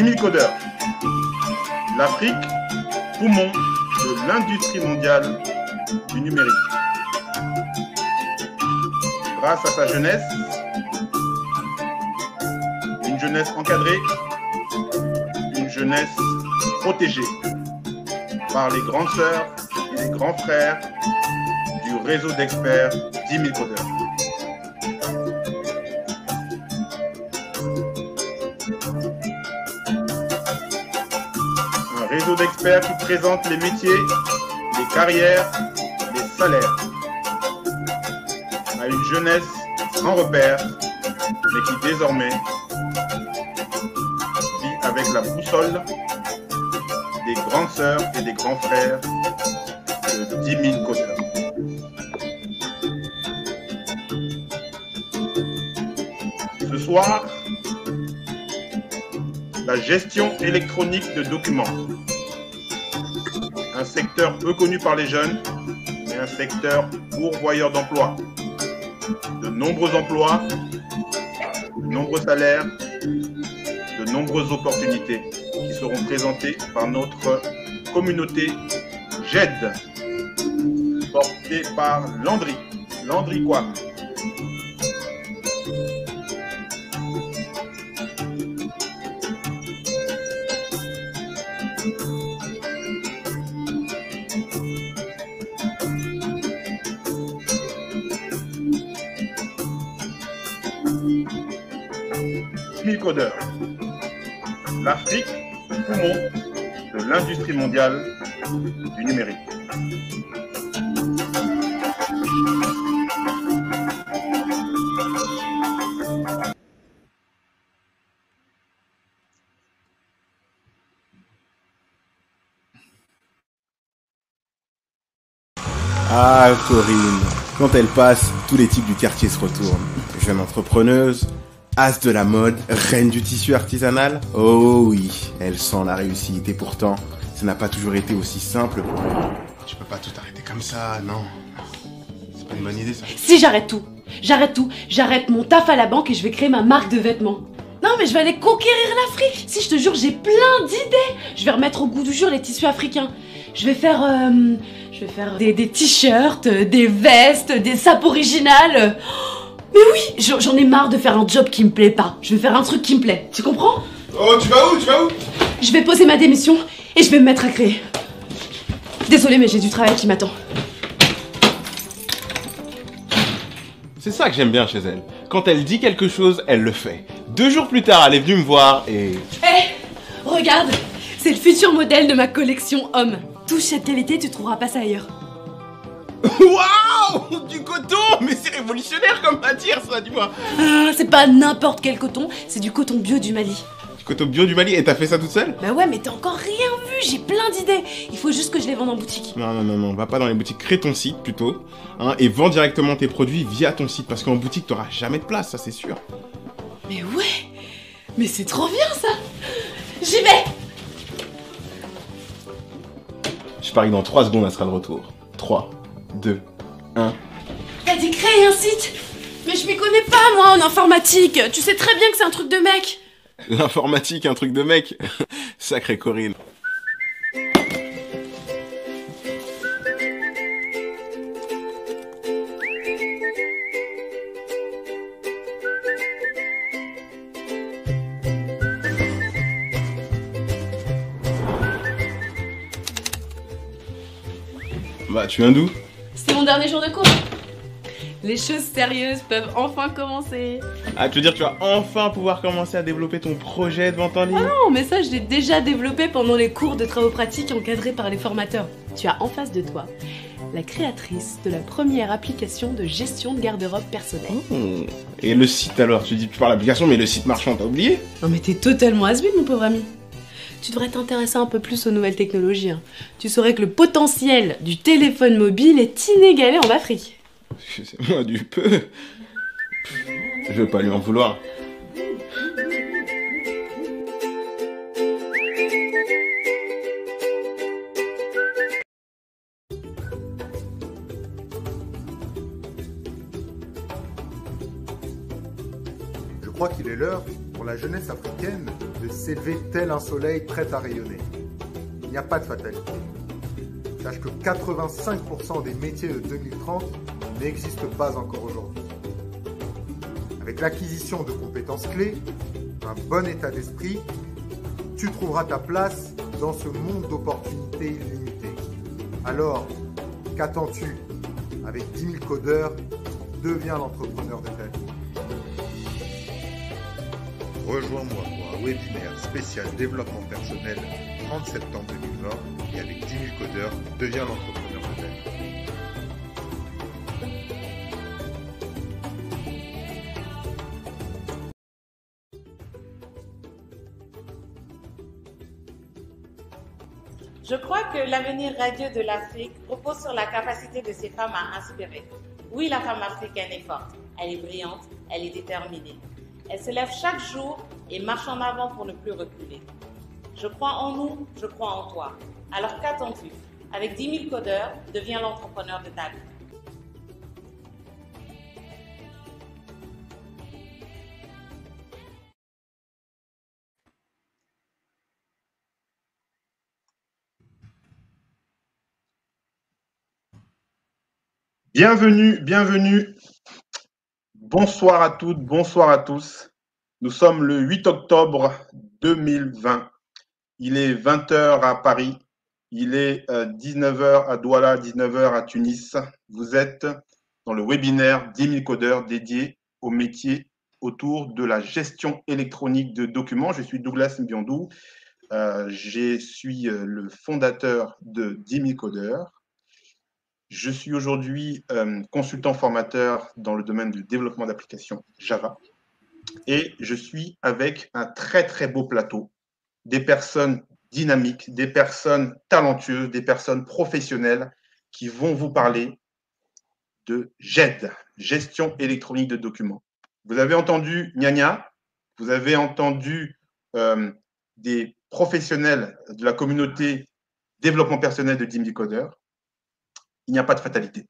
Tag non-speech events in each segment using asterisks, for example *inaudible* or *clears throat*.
10 000 codeurs. L'Afrique, poumon de l'industrie mondiale du numérique. Grâce à sa jeunesse, une jeunesse encadrée, une jeunesse protégée par les grandes sœurs et les grands frères du réseau d'experts 10 000 codeurs. Un réseau d'experts qui présente les métiers, les carrières, les salaires à une jeunesse sans repère, mais qui désormais vit avec la boussole grandes sœurs et des grands frères de 10 000 codeurs. Ce soir, la gestion électronique de documents. Un secteur peu connu par les jeunes, mais un secteur pourvoyeur d'emplois. De nombreux emplois, de nombreux salaires, de nombreuses opportunités seront présentées par notre communauté GED, portée par Landry. Landry quoi? L'Afrique, de l'industrie mondiale du numérique. Ah, Corinne. Quand elle passe, tous les types du quartier se retournent. Jeune entrepreneuse, as de la mode, reine du tissu artisanal? Oh oui, elle sent la réussite et pourtant, ça n'a pas toujours été aussi simple. Tu peux pas tout arrêter comme ça, non. C'est pas une bonne idée ça. Si j'arrête tout, j'arrête tout, j'arrête mon taf à la banque et je vais créer ma marque de vêtements. Non mais je vais aller conquérir l'Afrique. Si je te jure, j'ai plein d'idées. Je vais remettre au goût du jour les tissus africains. Je vais faire, euh, je vais faire des, des t-shirts, euh, des vestes, des sapes originales. Oh, mais oui, j'en ai marre de faire un job qui me plaît pas. Je vais faire un truc qui me plaît. Tu comprends? Oh, tu vas où Tu vas où? Je vais poser ma démission et je vais me mettre à créer. Désolée mais j'ai du travail qui m'attend. C'est ça que j'aime bien chez elle. Quand elle dit quelque chose, elle le fait. Deux jours plus tard, elle est venue me voir et... Hé Regarde C'est le futur modèle de ma collection homme. Touche cette qualité, tu trouveras pas ça ailleurs. *laughs* Waouh Du coton Mais c'est révolutionnaire comme matière ça, dis-moi Ah, c'est pas n'importe quel coton, c'est du coton bio du Mali. Du coton bio du Mali, et t'as fait ça toute seule? Bah ouais, mais t'as encore rien vu, j'ai plein d'idées. Il faut juste que je les vende en boutique. Non, non, non, non, va pas dans les boutiques, crée ton site plutôt, hein, et vends directement tes produits via ton site, parce qu'en boutique, t'auras jamais de place, ça c'est sûr. Mais ouais Mais c'est trop bien ça J'y vais Je parie que dans 3 secondes, elle sera de retour. 3, 2, 1. T'as dit créer un site Mais je m'y connais pas moi en informatique Tu sais très bien que c'est un truc de mec L'informatique, un truc de mec *laughs* Sacré Corinne. Bah, tu viens d'où? Dernier jour de cours Les choses sérieuses peuvent enfin commencer Ah, tu veux dire tu vas enfin pouvoir commencer à développer ton projet de vente en ligne? Non, mais ça je l'ai déjà développé pendant les cours de travaux pratiques encadrés par les formateurs. Tu as en face de toi la créatrice de la première application de gestion de garde-robe personnelle. Hmm. Et le site alors Tu dis tu parles d'application, mais le site marchand, t'as oublié? Non mais t'es totalement has mon pauvre ami tu devrais t'intéresser un peu plus aux nouvelles technologies. Hein. Tu saurais que le potentiel du téléphone mobile est inégalé en Afrique. C'est *laughs* moi du peu. Je veux pas lui en vouloir. Je crois qu'il est l'heure la jeunesse africaine de s'élever tel un soleil prêt à rayonner. Il n'y a pas de fatalité. Sache que 85% des métiers de 2030 n'existent pas encore aujourd'hui. Avec l'acquisition de compétences clés, un bon état d'esprit, tu trouveras ta place dans ce monde d'opportunités illimitées. Alors, qu'attends-tu? Avec 10 000 codeurs, deviens l'entrepreneur de ta. Rejoins-moi pour un webinaire spécial développement personnel 30 septembre 2020 et avec 10 000 codeurs, deviens l'entrepreneur de. Je crois que l'avenir radieux de l'Afrique repose sur la capacité de ces femmes à inspirer. Oui, la femme africaine est forte, elle est brillante, elle est déterminée. Elle se lève chaque jour et marche en avant pour ne plus reculer. Je crois en nous, je crois en toi. Alors qu'attends-tu? Avec 10 000 codeurs, deviens l'entrepreneur de ta vie. Bienvenue, bienvenue. Bonsoir à toutes, bonsoir à tous. Nous sommes le 8 octobre 2020. Il est 20h à Paris. Il est 19h à Douala, 19h à Tunis. Vous êtes dans le webinaire 10 000 codeurs dédié au métier autour de la gestion électronique de documents. Je suis Douglas Mbiondou. Euh, je suis le fondateur de 10 000 codeurs. Je suis aujourd'hui euh, consultant formateur dans le domaine du développement d'applications Java et je suis avec un très très beau plateau, des personnes dynamiques, des personnes talentueuses, des personnes professionnelles qui vont vous parler de GED, gestion électronique de documents. Vous avez entendu Nya vous avez entendu euh, des professionnels de la communauté développement personnel de Dim Codeur il n'y a pas de fatalité.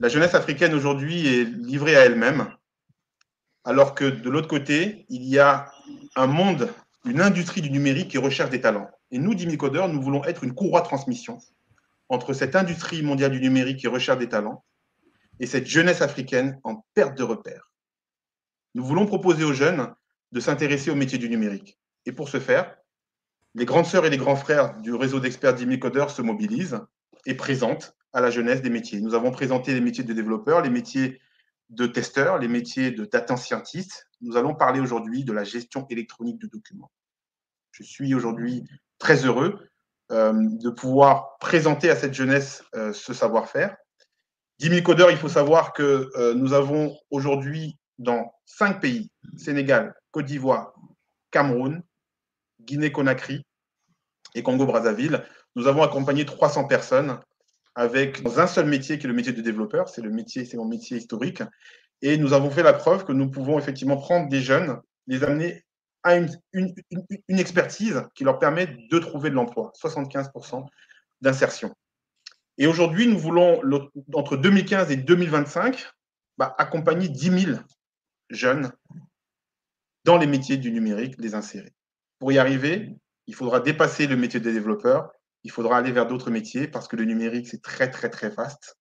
La jeunesse africaine aujourd'hui est livrée à elle-même, alors que de l'autre côté, il y a un monde, une industrie du numérique qui recherche des talents. Et nous, Dimicodeur, nous voulons être une courroie de transmission entre cette industrie mondiale du numérique qui recherche des talents et cette jeunesse africaine en perte de repères. Nous voulons proposer aux jeunes de s'intéresser au métier du numérique. Et pour ce faire, les grandes sœurs et les grands frères du réseau d'experts Dimicodeur se mobilisent et présentent à la jeunesse des métiers. Nous avons présenté les métiers de développeurs, les métiers de testeurs, les métiers de data scientist. Nous allons parler aujourd'hui de la gestion électronique de documents. Je suis aujourd'hui très heureux euh, de pouvoir présenter à cette jeunesse euh, ce savoir-faire. 10 000 codeurs, il faut savoir que euh, nous avons aujourd'hui dans cinq pays, Sénégal, Côte d'Ivoire, Cameroun, Guinée-Conakry et Congo-Brazzaville, nous avons accompagné 300 personnes avec un seul métier qui est le métier de développeur, c'est le métier, c'est mon métier historique. Et nous avons fait la preuve que nous pouvons effectivement prendre des jeunes, les amener à une, une, expertise qui leur permet de trouver de l'emploi, 75% d'insertion. Et aujourd'hui, nous voulons, entre 2015 et 2025, bah, accompagner 10 000 jeunes dans les métiers du numérique, les insérer. Pour y arriver, il faudra dépasser le métier de développeur il faudra aller vers d'autres métiers parce que le numérique, c'est très, très, très vaste.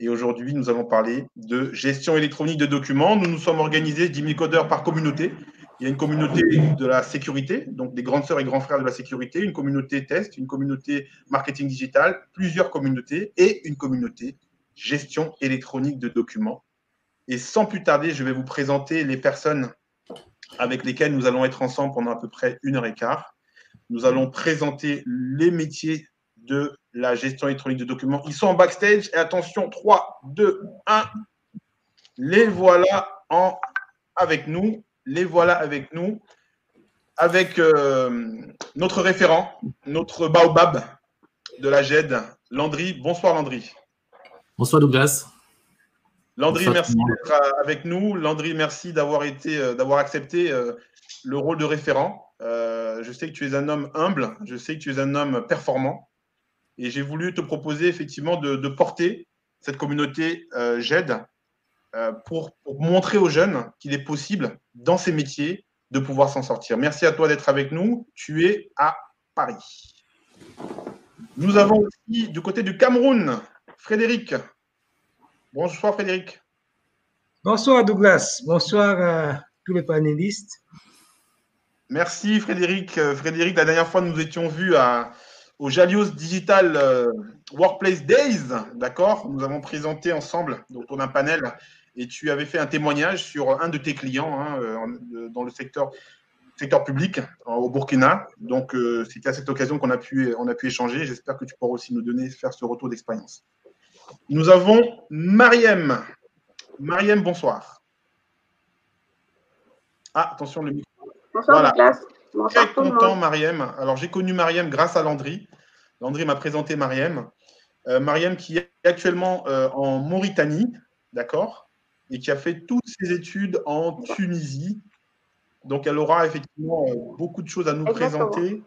Et aujourd'hui, nous allons parler de gestion électronique de documents. Nous nous sommes organisés 10 000 codeurs par communauté. Il y a une communauté de la sécurité, donc des grandes sœurs et grands frères de la sécurité, une communauté test, une communauté marketing digital, plusieurs communautés et une communauté gestion électronique de documents. Et sans plus tarder, je vais vous présenter les personnes avec lesquelles nous allons être ensemble pendant à peu près une heure et quart nous allons présenter les métiers de la gestion électronique de documents. Ils sont en backstage. Et attention, 3, 2, 1. Les voilà en, avec nous. Les voilà avec nous. Avec euh, notre référent, notre baobab de la GED, Landry. Bonsoir Landry. Bonsoir Douglas. Landry, merci d'être avec nous. Landry, merci d'avoir été, euh, d'avoir accepté euh, le rôle de référent. Euh, je sais que tu es un homme humble, je sais que tu es un homme performant. Et j'ai voulu te proposer effectivement de, porter cette communauté euh, GED euh, pour, pour montrer aux jeunes qu'il est possible, dans ces métiers, de pouvoir s'en sortir. Merci à toi d'être avec nous. Tu es à Paris. Nous avons aussi du côté du Cameroun, Frédéric. Bonsoir Frédéric. Bonsoir Douglas. Bonsoir à tous les panélistes. Merci Frédéric. Euh, Frédéric, la dernière fois, nous étions vus au Jalios Digital euh, Workplace Days, d'accord? Nous avons présenté ensemble autour d'un panel et tu avais fait un témoignage sur un de tes clients hein, euh, dans le secteur, public au Burkina. Donc, c'était à cette occasion qu'on a pu, a pu échanger. J'espère que tu pourras aussi nous donner, faire ce retour d'expérience. Nous avons Mariem. Mariem, bonsoir. Ah, attention, le micro. Bonsoir, voilà. Nicolas. Bonsoir, Très content, Mariem. Alors, j'ai connu Mariem grâce à Landry. Landry m'a présenté Mariem. Euh, Mariem qui est actuellement euh, en Mauritanie, d'accord Et qui a fait toutes ses études en Tunisie. Donc, elle aura effectivement euh, beaucoup de choses à nous Exactement. présenter.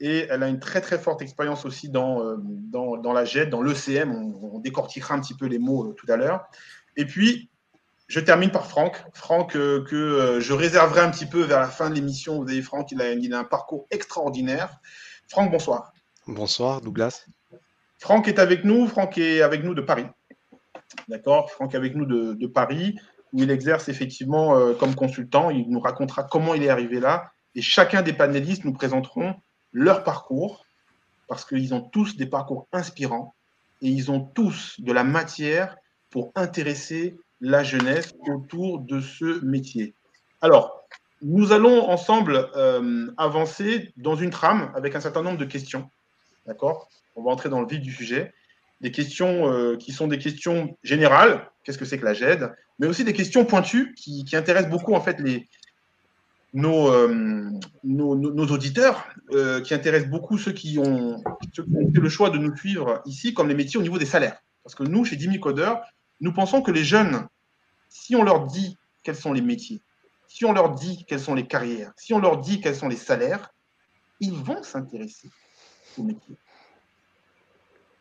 Et elle a une très, très forte expérience aussi dans, euh, dans, dans la GED, dans l'ECM. On, on décortiquera un petit peu les mots tout à l'heure. Et puis, je termine par Franck. Franck, euh, que euh, je réserverai un petit peu vers la fin de l'émission. Vous avez Franck, il a, il a un parcours extraordinaire. Franck, bonsoir. Bonsoir, Douglas. Franck est avec nous. Franck est avec nous de Paris. D'accord Franck est avec nous de, de Paris, où il exerce effectivement euh, comme consultant. Il nous racontera comment il est arrivé là. Et chacun des panélistes nous présenteront leur parcours, parce qu'ils ont tous des parcours inspirants et ils ont tous de la matière pour intéresser la jeunesse autour de ce métier. Alors, nous allons ensemble euh, avancer dans une trame avec un certain nombre de questions. D'accord? On va entrer dans le vif du sujet. Des questions euh, qui sont des questions générales. Qu'est-ce que c'est que la GED Mais aussi des questions pointues qui, intéressent beaucoup en fait euh, nos, auditeurs, qui intéressent beaucoup ceux qui, ont, fait le choix de nous suivre ici, comme les métiers au niveau des salaires. Parce que nous, chez Dimi Codeur, nous pensons que les jeunes, si on leur dit quels sont les métiers, si on leur dit quelles sont les carrières, si on leur dit quels sont les salaires, ils vont s'intéresser aux métiers.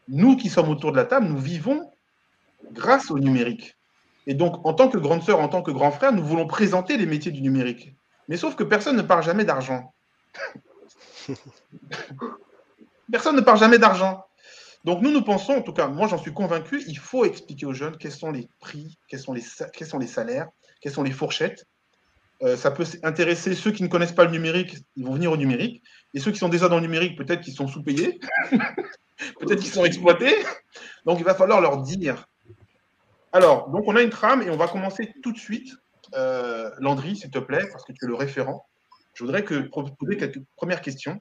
Nous qui sommes autour de la table, nous vivons grâce au numérique. Et donc, en tant que grande sœur, en tant que grand frère, nous voulons présenter les métiers du numérique. Mais sauf que personne ne parle jamais d'argent. *laughs* personne ne parle jamais d'argent. Donc nous, nous pensons, en tout cas, moi j'en suis convaincu, il faut expliquer aux jeunes quels sont les prix, quels sont les, salaires, quelles sont les fourchettes. Euh, ça peut intéresser ceux qui ne connaissent pas le numérique, ils vont venir au numérique. Et ceux qui sont déjà dans le numérique, peut-être qu'ils sont sous-payés, *laughs* peut-être qu'ils sont exploités. Donc il va falloir leur dire. Alors, donc on a une trame et on va commencer tout de suite. Euh, Landry, s'il te plaît, parce que tu es le référent. Je voudrais que, poser quelques premières questions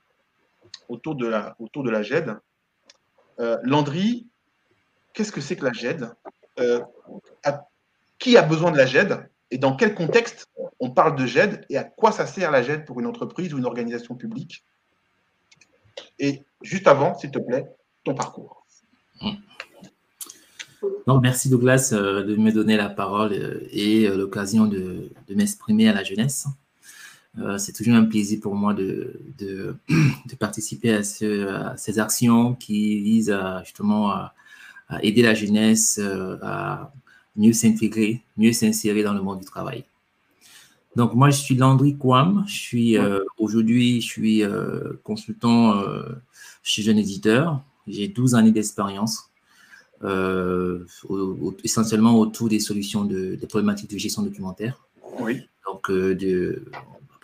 autour de la, autour de la GED. Euh, Landry, qu'est-ce que c'est que la GED? Euh, Qui a besoin de la GED? Et dans quel contexte on parle de GED? Et à quoi ça sert la GED pour une entreprise ou une organisation publique? Et juste avant, s'il te plaît, ton parcours. Donc, merci Douglas euh, de me donner la parole et l'occasion de m'exprimer à la jeunesse. C'est toujours un plaisir pour moi de, de, *clears throat* de participer à, ce, à, ces actions qui visent à, justement à, à aider la jeunesse à mieux s'intégrer, mieux s'insérer dans le monde du travail. Donc moi, je suis Landry Kouam. Je suis euh, aujourd'hui, je suis euh, consultant euh, chez Jeune Éditeur. J'ai 12 années d'expérience, au, au, essentiellement autour des solutions de, des problématiques de gestion documentaire. Oui. Donc de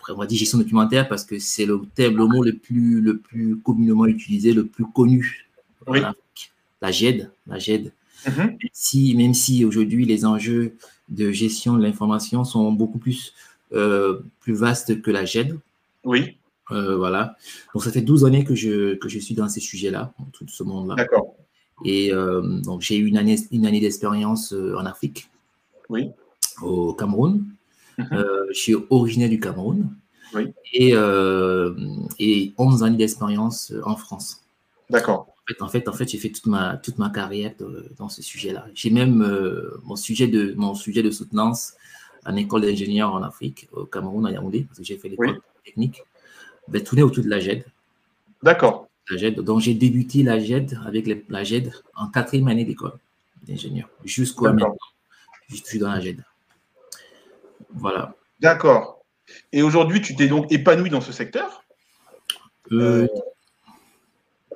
on va dire gestion documentaire parce que c'est le terme, le mot le plus le plus communément utilisé, le plus connu. Oui. La GED, la GED. Mm -hmm. même si, même si aujourd'hui les enjeux de gestion de l'information sont beaucoup plus euh, plus vaste que la GED. Oui. Euh, voilà. Donc, ça fait 12 années que je, que je suis dans ces sujets-là, dans tout ce monde-là. D'accord. Et euh, donc, j'ai eu une année, une année d'expérience en Afrique. Oui. Au Cameroun. -hmm. je suis originaire du Cameroun. Oui. Et, et 11 années d'expérience en France. D'accord. En fait, en fait, j'ai fait toute ma, toute ma carrière de, dans ce sujet-là. J'ai même mon, sujet de, mon sujet de soutenance en école d'ingénieur en Afrique, au Cameroun, à Yaoundé, parce que j'ai fait l'école oui. technique, ben, tourné autour de la GED. D'accord. La GED. Donc, j'ai débuté la GED avec les, la GED en quatrième année d'école d'ingénieur, jusqu'à maintenant. je suis dans la GED. Voilà. D'accord. Et aujourd'hui, tu t'es donc épanoui dans ce secteur? Euh,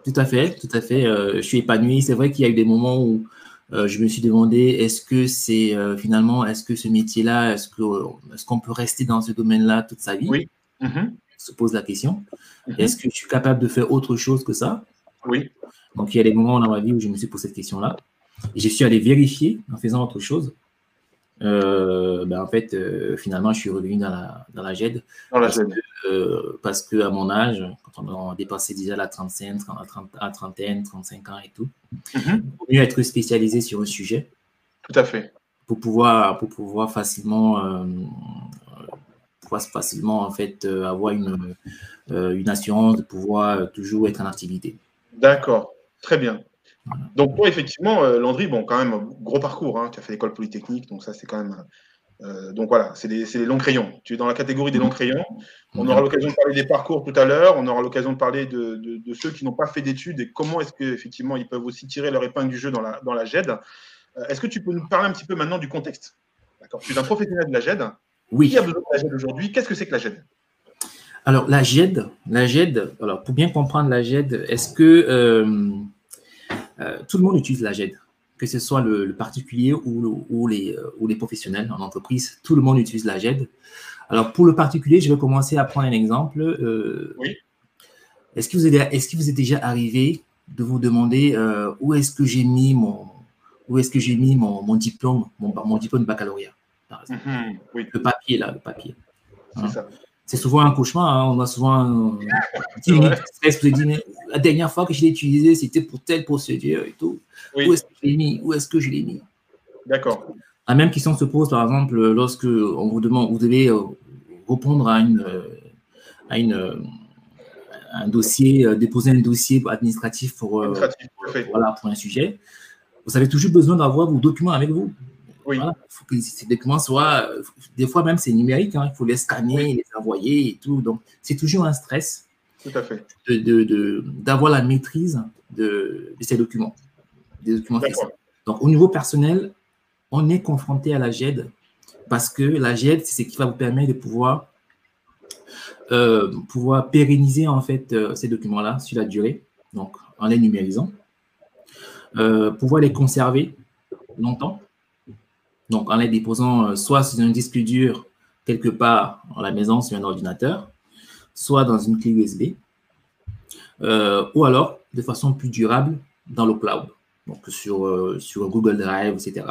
Tout à fait, tout à fait. Euh, je suis épanoui. C'est vrai qu'il y a eu des moments où euh, je me suis demandé est-ce que c'est finalement, est-ce que ce métier-là, est-ce qu'on est qu'on peut rester dans ce domaine-là toute sa vie? Oui. Mhm. se pose la question. Mhm. Est-ce que je suis capable de faire autre chose que ça? Oui. Donc, il y a des moments dans ma vie où je me suis posé cette question-là. Et je suis allé vérifier en faisant autre chose. Euh, ben en fait, euh, finalement, je suis revenu dans la, dans la GED. Dans la parce, GED. Que, euh, parce que à mon âge, quand on a dépassé déjà la 35, 30, 30, à trentaine, 35 ans et tout, Mhm. il vaut mieux être spécialisé sur un sujet Tout à fait. pour pouvoir, pour pouvoir facilement, facilement en fait, avoir une, une assurance de pouvoir toujours être en activité. D'accord. Très bien. Donc, toi, effectivement, euh, Landry, bon, quand même, gros parcours. Hein. Tu as fait l'école polytechnique, donc ça, c'est quand même. euh, donc voilà, c'est des, longs crayons. Tu es dans la catégorie des longs crayons. On aura l'occasion de parler des parcours tout à l'heure. On aura l'occasion de parler de, de- de ceux qui n'ont pas fait d'études et comment est-ce qu'effectivement ils peuvent aussi tirer leur épingle du jeu dans la, dans la GED. Euh, est-ce que tu peux nous parler un petit peu maintenant du contexte? D'accord. Tu es un professionnel de la GED. Oui. Qui a besoin de la GED aujourd'hui? Qu'est-ce que c'est que la GED Alors, la GED, la GED, alors pour bien comprendre la GED, est-ce que euh, euh, tout le monde utilise la GED Que ce soit le, le particulier ou, le- ou les, euh, ou les professionnels en entreprise, tout le monde utilise la GED. Alors, pour le particulier, je vais commencer à prendre un exemple. Euh, Oui. Est-ce que vous que êtes déjà arrivé de vous demander euh, où est-ce que j'ai mis mon où est-ce que j'ai mis mon, mon diplôme, mon, mon diplôme de baccalauréat, par exemple? Mhm. Oui, Le papier, là, le papier. c'est Hein? ça. C'est souvent un cauchemar. hein. On a souvent un *laughs* petit stress pour se dire, mais la dernière fois que je l'ai utilisé, c'était pour telle procédure et tout. Où est-ce que je l'ai mis? Où est-ce que je l'ai mis? D'accord. La même question se pose, par exemple, lorsque on vous demande, vous devez euh, répondre à une, à une, un dossier, euh, déposer un dossier administratif pour, euh, Administratif, fait. voilà, pour un sujet. Vous avez toujours besoin d'avoir vos documents avec vous. Oui. Voilà. Il faut que ces documents soient. Des fois, même, c'est numérique. hein. Il faut les scanner, les envoyer et tout. Donc, c'est toujours un stress Tout à fait. de, de- de- d'avoir la maîtrise de, de ces documents, des documents. Donc, au niveau personnel, on est confronté à la GED parce que la GED, c'est ce qui va vous permettre de pouvoir, euh, pouvoir pérenniser en fait euh, ces documents-là sur la durée, donc en les numérisant, Euh, pouvoir les conserver longtemps, donc en les déposant euh, soit sur un disque dur quelque part à la maison sur un ordinateur, soit dans une clé USB, euh, ou alors de façon plus durable dans le cloud, donc sur, euh, sur Google Drive, etc.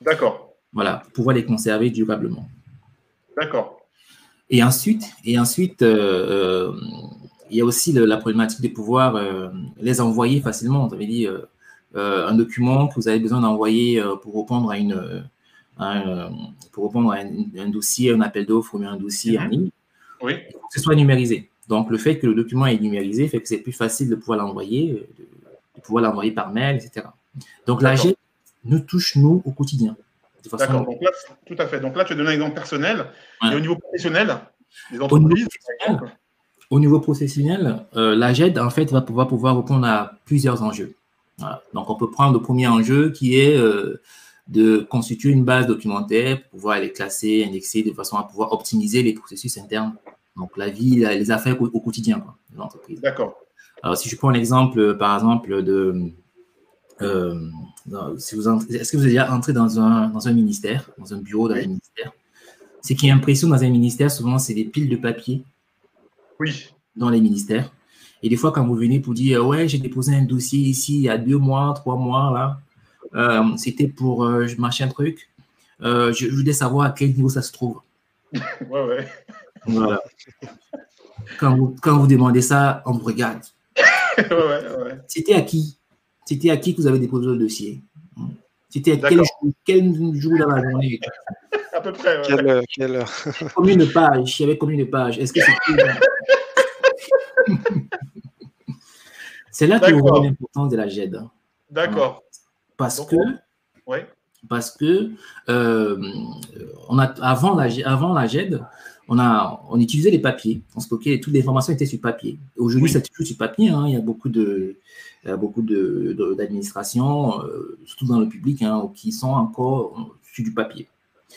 D'accord. Voilà, pour pouvoir les conserver durablement. D'accord. Et ensuite, et ensuite euh, il y a aussi le- la problématique de pouvoir les envoyer facilement. Vous avez dit un document que vous avez besoin d'envoyer pour répondre à une euh, à un, pour répondre à un, un dossier, un appel d'offres ou un dossier en ligne, Oui. il faut que ce soit numérisé. Donc, le fait que le document est numérisé fait que c'est plus facile de pouvoir l'envoyer, euh, de, de pouvoir l'envoyer par mail, etc. Donc, la D'accord. GED nous touche, nous, au quotidien. Façon- D'accord. Donc là, tout à fait. Donc là, tu as donné un exemple personnel. Et au niveau professionnel, les entreprises, Au niveau professionnel, euh, la GED, en fait, va pouvoir, pouvoir répondre à plusieurs enjeux. Voilà. Donc, on peut prendre le premier enjeu qui est euh, de constituer une base documentaire pour pouvoir les classer, indexer de façon à pouvoir optimiser les processus internes. Donc, la vie, la- les affaires au, au quotidien quoi, de l'entreprise. D'accord. Alors, si je prends l'exemple, euh, par exemple, de. euh, si vous entrez- Est-ce que vous êtes déjà entré dans un, dans un ministère, dans un bureau dans un ministère? Ce qui impressionne dans un ministère, souvent, c'est des piles de papier Oui. dans les ministères. Et des fois, quand vous venez pour dire, ouais, j'ai déposé un dossier ici il y a deux mois, trois mois, là, c'était pour euh, machin truc, euh, je, je voulais savoir à quel niveau ça se trouve. *laughs* Ouais, ouais. Voilà. quand, vous, quand vous demandez ça, on vous regarde. *laughs* ouais, ouais. C'était à qui? C'était à qui que vous avez déposé le dossier? C'était à quel jour, quel jour dans la journée? À peu près. ouais. Quelle, heure- quelle heure? Combien de pages? Il y avait combien de pages? Est-ce que c'était. *laughs* C'est là que vous voyez l'importance de la GED. D'accord. Parce Donc, que, parce que euh, on a, avant, la, avant la GED, on, a, on utilisait les papiers, on stockait, toutes les informations étaient sur papier. Aujourd'hui, Oui. c'est toujours sur papier, hein, il y a beaucoup de il y a beaucoup de- de- d'administrations, euh, surtout dans le public, hein, qui sont encore sur du papier.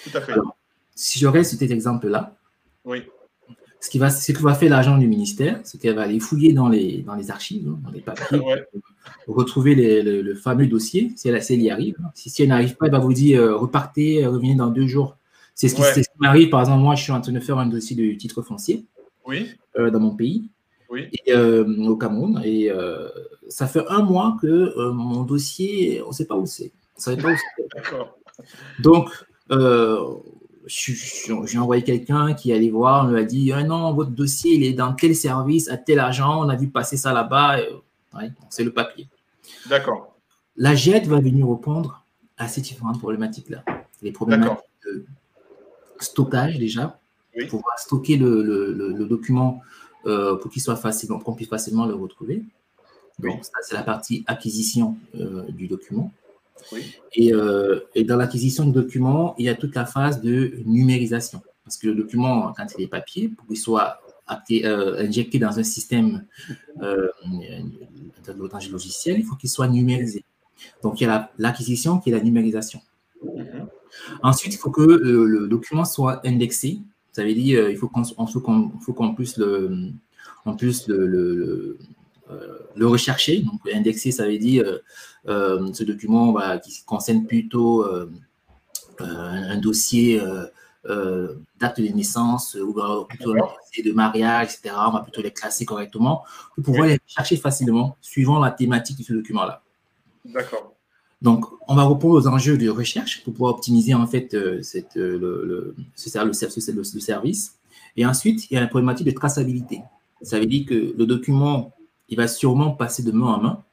Tout à fait. Alors, si sur cet exemple-là, Oui. Ce, qui va, ce que va faire l'agent du ministère, c'est qu'elle va aller fouiller dans les, dans les archives, hein, dans les papiers, Ouais. retrouver les- le, le fameux dossier, si elle, si elle y arrive. Si, si elle n'arrive pas, elle va vous dire euh, repartez, euh, revenez dans deux jours. C'est ce qui, Ouais. c'est ce qui m'arrive. Par exemple, moi, je suis en train de faire un dossier de titre foncier Oui. euh, dans mon pays, Oui. et, euh, au Cameroun, et ça fait un mois que mon dossier, on ne sait pas où c'est. On savait pas où c'est. D'accord. Donc, j'ai envoyé quelqu'un qui allait voir, on lui a dit ah non, votre dossier, il est dans tel service, à tel agent, on a vu passer ça là-bas. ouais, c'est le papier. D'accord. La GED va venir répondre à ces différentes problématiques-là. Les problématiques de stockage déjà, Oui. pour pouvoir stocker le, le- le- le document euh, pour qu'il soit facile, qu'on puisse facilement le retrouver. Donc, Oui. ça, c'est la partie acquisition euh, du document. Oui. Et, euh, et dans l'acquisition du document, il y a toute la phase de numérisation. Parce que le document, quand il est papier, pour qu'il soit euh, injecté dans un système euh, de logiciel, il faut qu'il soit numérisé. Donc, il y a la- l'acquisition qui est la numérisation. Mhm. Ensuite, il faut que euh, le document soit indexé. Ça veut dire euh, il faut qu'on qu'on puisse le, on puisse le, le, le, euh, le rechercher. Donc, indexé, ça veut dire euh, euh, ce document bah, qui concerne plutôt un dossier euh, date de naissance ou plutôt un dossier de mariage, etc. On va plutôt les classer correctement pour pouvoir les chercher facilement suivant la thématique de ce document-là. D'accord. Donc, on va répondre aux enjeux de recherche pour pouvoir optimiser en fait euh, cette, le, le, ce- le- le service. Et ensuite, il y a la problématique de traçabilité. Ça veut dire que le document, il va sûrement passer de main en main.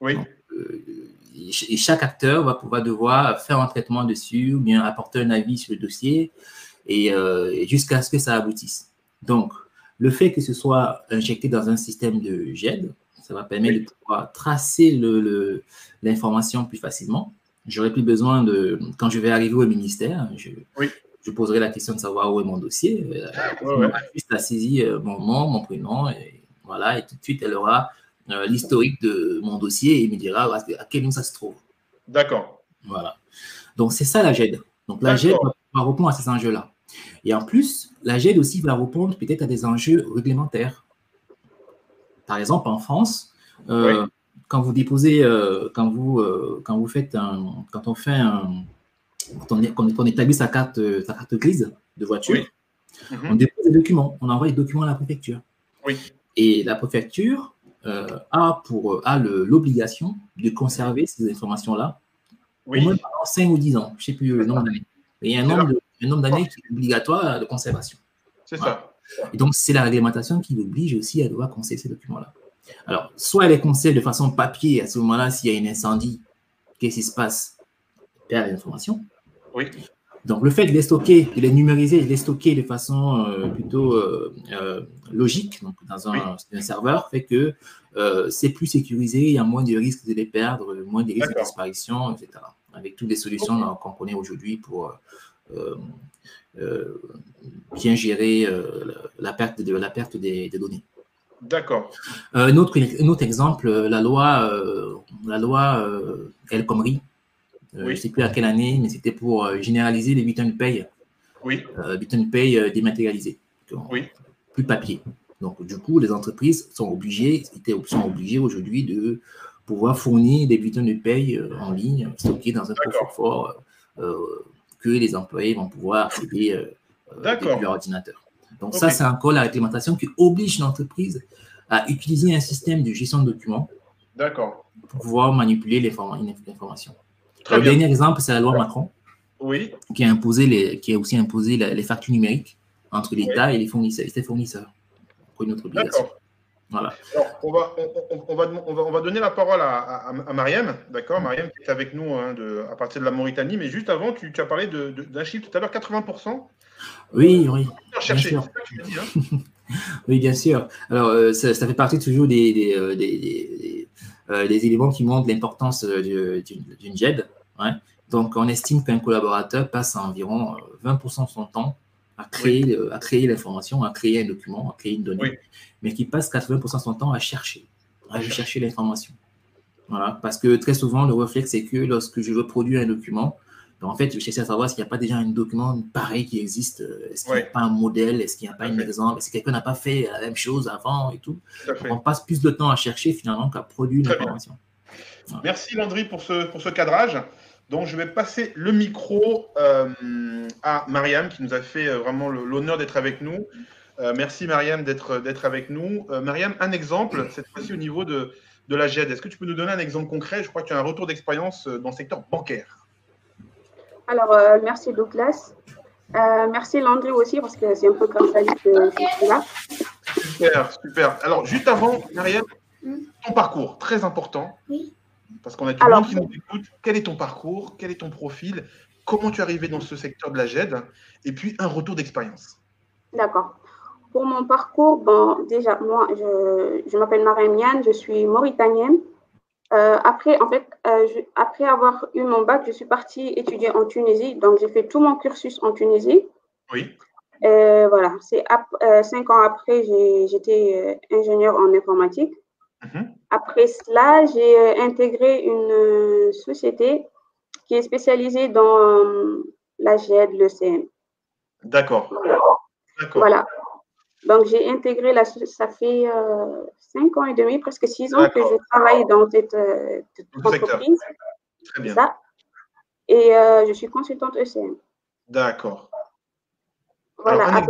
Oui. Euh, et ch- et chaque acteur va pouvoir devoir faire un traitement dessus ou bien apporter un avis sur le dossier et, euh, et jusqu'à ce que ça aboutisse. Donc, le fait que ce soit injecté dans un système de GED, ça va permettre Oui. de pouvoir tracer le- le- l'information plus facilement. J'aurai plus besoin de, quand je vais arriver au ministère, je, Oui. je poserai la question de savoir où est mon dossier. Euh, Ouais, ouais. juste à saisir mon nom, mon prénom, et voilà, et tout de suite, elle aura euh, l'historique de mon dossier et me dira à quel nom ça se trouve. D'accord. Voilà. Donc, c'est ça la GED. Donc, la GED va, répondre à ces enjeux-là. Et en plus, la GED aussi va répondre peut-être à des enjeux réglementaires. Par exemple, en France, euh, quand vous déposez, euh, quand, vous, quand vous faites un, quand on fait un, quand on, quand on établit sa carte, sa carte grise de voiture, Oui. on Mhm. dépose des documents, on envoie les documents à la préfecture. Oui. Et la préfecture euh, a pour a l'obligation de conserver ces informations-là Oui. au moins pendant 5 ou 10 ans. Je ne sais plus le nombre d'années. Il y a un nombre, d'années qui est obligatoire de conservation. C'est ça. Et donc, c'est la réglementation qui l'oblige aussi à devoir conserver ces documents-là. Alors, soit elle les conserve de façon papier, à ce moment-là, s'il y a un incendie, qu'est-ce qui se passe? Elle perd l'information. Oui. Donc, le fait de les stocker, de les numériser, de les stocker de façon euh, plutôt euh, euh, logique, donc dans un, un serveur, fait que c'est plus sécurisé, il y a moins de risques de les perdre, moins de risques de disparition, etc. Avec toutes les solutions qu'on connaît aujourd'hui pour bien gérer la, perte, de, la perte des, des données. D'accord. Un, autre, un autre exemple, la loi, la loi El Khomri, euh, Oui. je ne sais plus à quelle année, mais c'était pour euh, généraliser les bulletins de paye, Oui. euh, bulletins de paye dématérialisés, Oui. plus papier. Donc, du coup, les entreprises sont obligées, étaient, sont obligées aujourd'hui de pouvoir fournir des bulletins de paye en ligne, stockés dans un D'accord. coffre-fort euh, que les employés vont pouvoir accéder depuis leur ordinateur. Donc, ça, c'est encore la réglementation qui oblige l'entreprise à utiliser un système de gestion de documents pour pouvoir manipuler l'informa- l'information. Très Le bien. dernier exemple, c'est la loi Macron Oui. qui a, imposé les, qui a aussi imposé la- les factures numériques entre l'État et les fournisseurs. et ses fournisseurs. Pour une autre obligation. D'accord. Voilà. Alors, on va, on, on- va, on, va, on va donner la parole à, à, à Mariam, d'accord? Mariam qui est avec nous hein, de, à partir de la Mauritanie, mais juste avant, tu, tu as parlé d'un chiffre tout à l'heure, 80%. Oui, oui. Bien sûr. dis, hein *laughs* Oui, bien sûr. Alors, euh, ça, ça fait partie toujours des, des, euh, des- des- des, euh, des éléments qui montrent l'importance du- d'une d'une GED. Ouais. Donc, on estime qu'un collaborateur passe environ euh, 20% de son temps à créer, le- à créer l'information, à créer un document, à créer une donnée, Oui. mais qui passe 80% de son temps à chercher, à chercher l'information. Voilà, parce que très souvent, le réflexe, c'est que lorsque je veux produire un document, en fait, je cherche à savoir s'il n'y a pas déjà un document pareil qui existe. Est-ce qu'il n'y a pas un modèle Est-ce qu'il n'y a pas un exemple Est-ce que quelqu'un n'a pas fait la même chose avant et tout, On passe plus de temps à chercher finalement qu'à produire une information. Merci Landry pour ce, pour ce cadrage. Donc, je vais passer le micro euh, à Mariam qui nous a fait euh, vraiment l'honneur d'être avec nous. Euh, merci Mariam d'être avec nous. Mariam, un exemple, cette fois-ci au niveau de, de la GED. Est-ce que tu peux nous donner un exemple concret? Je crois que tu as un retour d'expérience dans le secteur bancaire. Alors, merci Douglas. merci Landry aussi, parce que c'est un peu comme ça que je suis là. Super, super. Alors, juste avant, Mariam, ton parcours, très important. Oui. Parce qu'on a du monde qui nous écoute. Quel est ton parcours? Quel est ton profil? Comment tu es arrivé dans ce secteur de la GED? Et puis, un retour d'expérience. D'accord. Pour mon parcours, bon, déjà, moi, je, je m'appelle Mariam je suis mauritanienne. Euh, après, en fait, euh, après avoir eu mon bac, je suis partie étudier en Tunisie. Donc, j'ai fait tout mon cursus en Tunisie. Oui. Euh, voilà, c'est cinq ans après, j'étais ingénieur en informatique. Mhm. Après cela, j'ai euh, intégré une euh, société qui est spécialisée dans euh, la GED, le CM. D'accord. Voilà. Donc, j'ai intégré, la, ça fait cinq ans et demi, presque six ans que je travaille dans cette, entreprise. Très bien. Ça. Et je suis consultante ECM. D'accord. Voilà.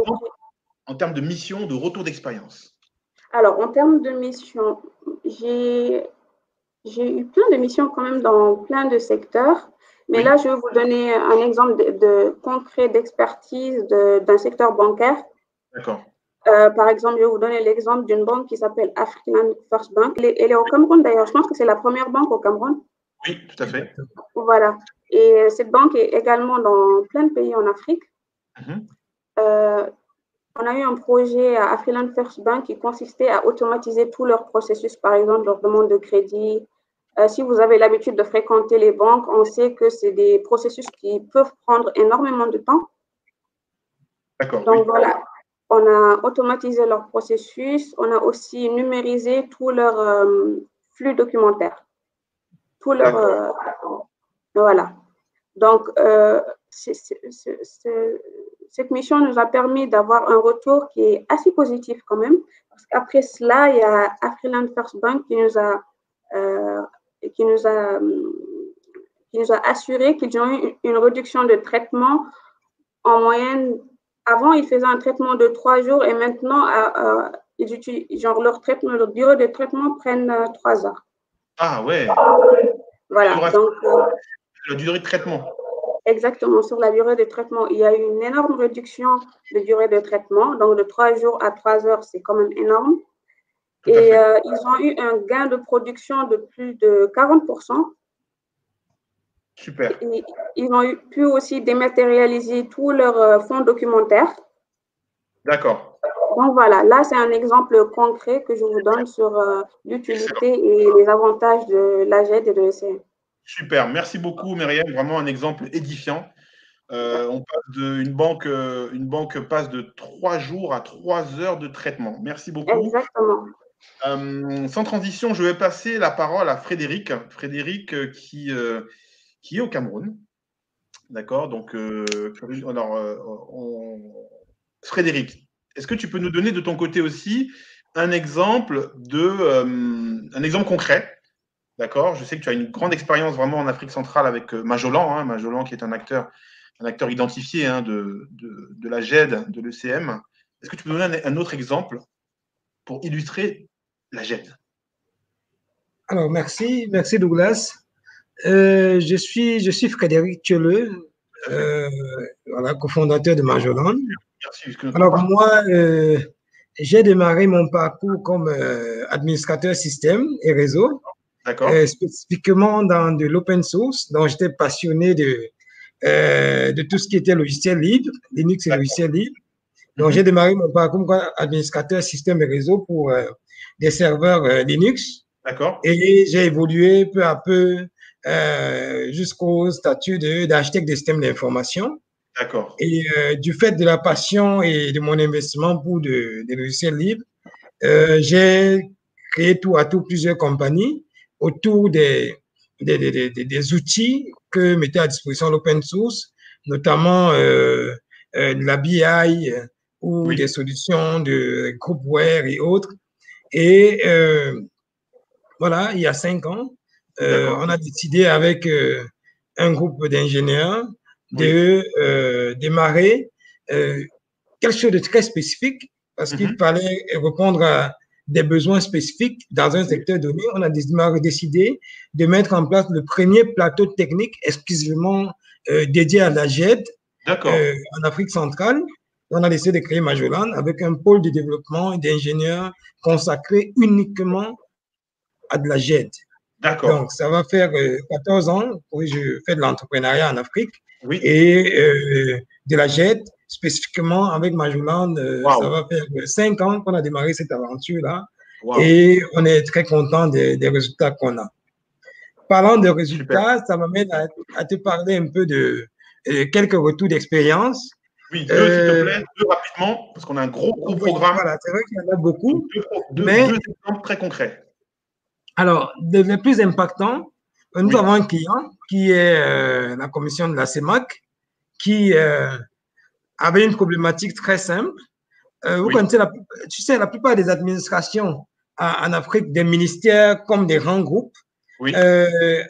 en termes de mission, de retour d'expérience. Alors, en termes de mission, j'ai eu plein de missions quand même dans plein de secteurs. Mais là, je vais vous donner un exemple de, concret d'expertise d'un secteur bancaire. D'accord. Euh, par exemple, je vais vous donner l'exemple d'une banque qui s'appelle African First Bank. Elle est, au Cameroun d'ailleurs. Je pense que c'est la première banque au Cameroun. Oui, tout à fait. Voilà. Et cette banque est également dans plein de pays en Afrique. Mhm. euh, on a eu un projet à Afriland First Bank qui consistait à automatiser tout leur processus, par exemple leur demande de crédit. Euh, si vous avez l'habitude de fréquenter les banques, on sait que c'est des processus qui peuvent prendre énormément de temps. D'accord. Donc voilà, on a automatisé leur processus, on a aussi numérisé tout leur euh, flux documentaire. Tout leur. Euh, voilà. Donc, c'est cette mission nous a permis d'avoir un retour qui est assez positif quand même. Parce qu'après cela, il y a Afriland First Bank qui nous a, euh, qui nous a, qui nous a assuré qu'ils ont eu une réduction de traitement en moyenne. Avant, ils faisaient un traitement de trois jours et maintenant, euh, euh, ils utilisent, genre leur traitement, leur durée de traitement prennent trois heures. Ah ouais. Voilà. Donc, la durée de traitement. Exactement, sur la durée de traitement, il y a eu une énorme réduction de durée de traitement. Donc, de trois jours à trois heures, c'est quand même énorme. Et euh, ils ont eu un gain de production de plus de 40%. Super. ils ont pu aussi dématérialiser tous leurs euh, fonds documentaires. D'accord. Donc voilà, là c'est un exemple concret que je vous donne sur euh, l'utilité et les avantages de l'AGED et de l'ECN. Super, merci beaucoup Myriam, vraiment un exemple édifiant. Euh, on passe de, une, banque, euh, une banque passe de trois jours à trois heures de traitement. Merci beaucoup. Exactement. Euh, sans transition, je vais passer la parole à Frédéric. Frédéric qui, qui est au Cameroun. D'accord Donc, alors, Frédéric, est-ce que tu peux nous donner de ton côté aussi un exemple, de, un exemple concret? D'accord Je sais que tu as une grande expérience vraiment en Afrique centrale avec euh, Majolan, hein, Majolan qui est un acteur, un acteur identifié hein, de, de, la GED, de l'ECM. Est-ce que tu peux donner un, autre exemple pour illustrer la GED Alors, merci, merci Douglas. Euh, je, suis, je suis Frédéric Thieleux, euh, voilà, cofondateur de Majolan. Merci. Alors, moi, j'ai démarré mon parcours comme administrateur système et réseau. Euh, spécifiquement dans de l'open source. Donc, j'étais passionné de, euh, de tout ce qui était logiciel libre, Linux et logiciel libre. Donc, mhm. j'ai démarré mon parcours comme administrateur système et réseau pour euh, des serveurs Linux. D'accord. Et j'ai évolué peu à peu jusqu'au statut d'architecte de, systèmes d'information. D'accord. Et du fait de la passion et de mon investissement pour des logiciels libres, j'ai créé tout à tout plusieurs compagnies autour des, des, outils que mettait à disposition l'open source, notamment euh, euh, la BI ou des solutions de groupware et autres. Et voilà, il y a cinq ans, on a décidé avec un groupe d'ingénieurs de démarrer quelque chose de très spécifique parce qu'il mm-hmm. fallait répondre à des besoins spécifiques dans un secteur donné, on a décidé de mettre en place le premier plateau technique exclusivement euh, dédié à la GED euh, en Afrique centrale. On a décidé de créer Majolan avec un pôle de développement et d'ingénieurs consacré uniquement à de la GED. D'accord. Donc, ça va faire 14 euh, ans que je fais de l'entrepreneuriat en Afrique oui. et de la GED spécifiquement avec Majoland, euh, ça va faire cinq ans qu'on a démarré cette aventure-là. Et on est très content des, résultats qu'on a. Parlant de résultats, ça m'amène à, te parler un peu de euh, quelques retours d'expérience. Oui, deux, s'il te euh, plaît, deux rapidement, parce qu'on a un gros, gros programme. Voilà, c'est vrai qu'il y en a beaucoup. Deux, mais, deux exemples très concrets. Alors, le, plus impactant, nous avons un client qui est la commission de la CEMAC, qui avait une problématique très simple. Euh, vous connaissez, la, tu sais, la plupart des administrations en, Afrique, des ministères comme des grands groupes, euh,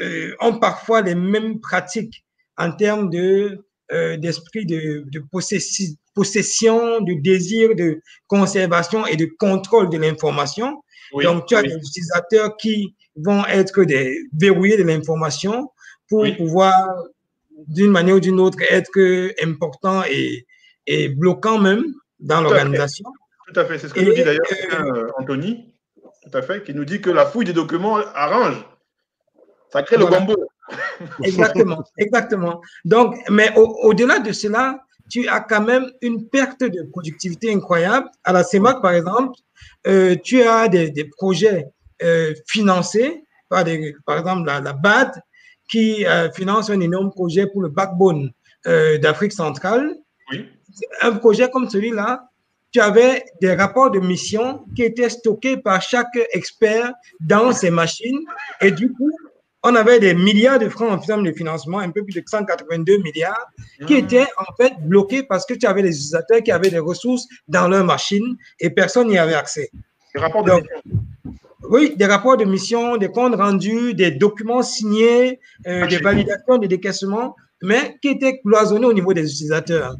euh, ont parfois les mêmes pratiques en termes de d'esprit de, de possession, de désir de conservation et de contrôle de l'information. Donc, tu as des utilisateurs qui vont être des verrouillés de l'information pour pouvoir d'une manière ou d'une autre, être important et, et bloquant même dans l'organisation. Tout à fait, c'est ce que nous dit d'ailleurs euh, Anthony, tout à fait, qui nous dit que la fouille des documents arrange. Ça crée le gombo. *laughs* *laughs* exactement, exactement. Donc, mais au-delà de cela, tu as quand même une perte de productivité incroyable. À la CEMAC, par exemple, euh, tu as des, des projets euh, financés par, des, par exemple la, la BAD, qui euh, finance un énorme projet pour le backbone euh, d'Afrique centrale. Un projet comme celui-là, tu avais des rapports de mission qui étaient stockés par chaque expert dans ces machines. Et du coup, on avait des milliards de francs en termes de financement, un peu plus de 182 milliards, qui ah. étaient en fait bloqués parce que tu avais des utilisateurs qui avaient des ressources dans leurs machines et personne n'y avait accès. Des rapports de mission. Oui, des rapports de mission, des comptes rendus, des documents signés, euh, des validations, des décaissements, mais qui étaient cloisonnés au niveau des utilisateurs.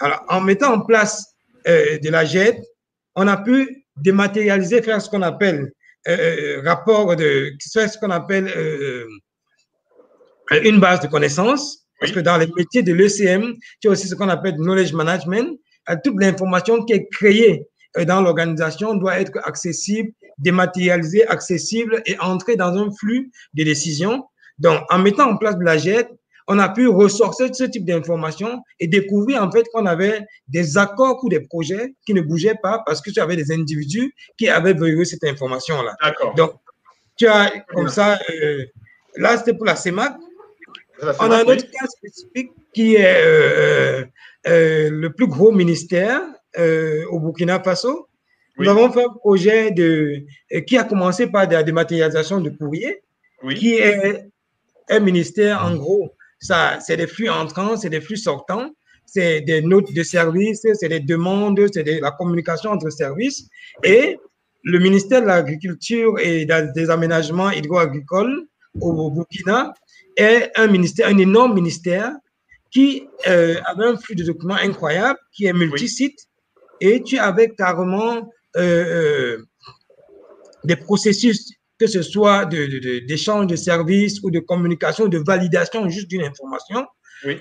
Alors, en mettant en place euh, de la GED, on a pu dématérialiser, faire ce qu'on appelle euh, rapport de, ce qu'on appelle une base de connaissances, parce que dans les métiers de l'ECM, tu as aussi ce qu'on appelle knowledge management. Toute l'information qui est créée dans l'organisation doit être accessible dématérialisé, accessible et entrer dans un flux de décisions. Donc, en mettant en place GED, on a pu ressortir ce type d'informations et découvrir en fait qu'on avait des accords ou des projets qui ne bougeaient pas parce que tu avais des individus qui avaient verrouillé cette information-là. Donc, tu as comme ça, euh, là c'était pour la CEMAC. on a un autre cas spécifique qui est euh, euh, le plus gros ministère au Burkina Faso nous avons fait un projet de, euh, qui a commencé par de la dématérialisation de courrier, qui est un ministère, en gros, ça, c'est des flux entrants, c'est des flux sortants, c'est des notes de service, c'est des demandes, c'est de la communication entre services. Et le ministère de l'Agriculture et des Aménagements hydro-agricoles au Burkina est un ministère, un énorme ministère qui euh, avait un flux de documents incroyable, qui est multisite, et tu avais carrément euh, euh, des processus, que ce soit d'échange de, de, services ou de communication, de validation juste d'une information,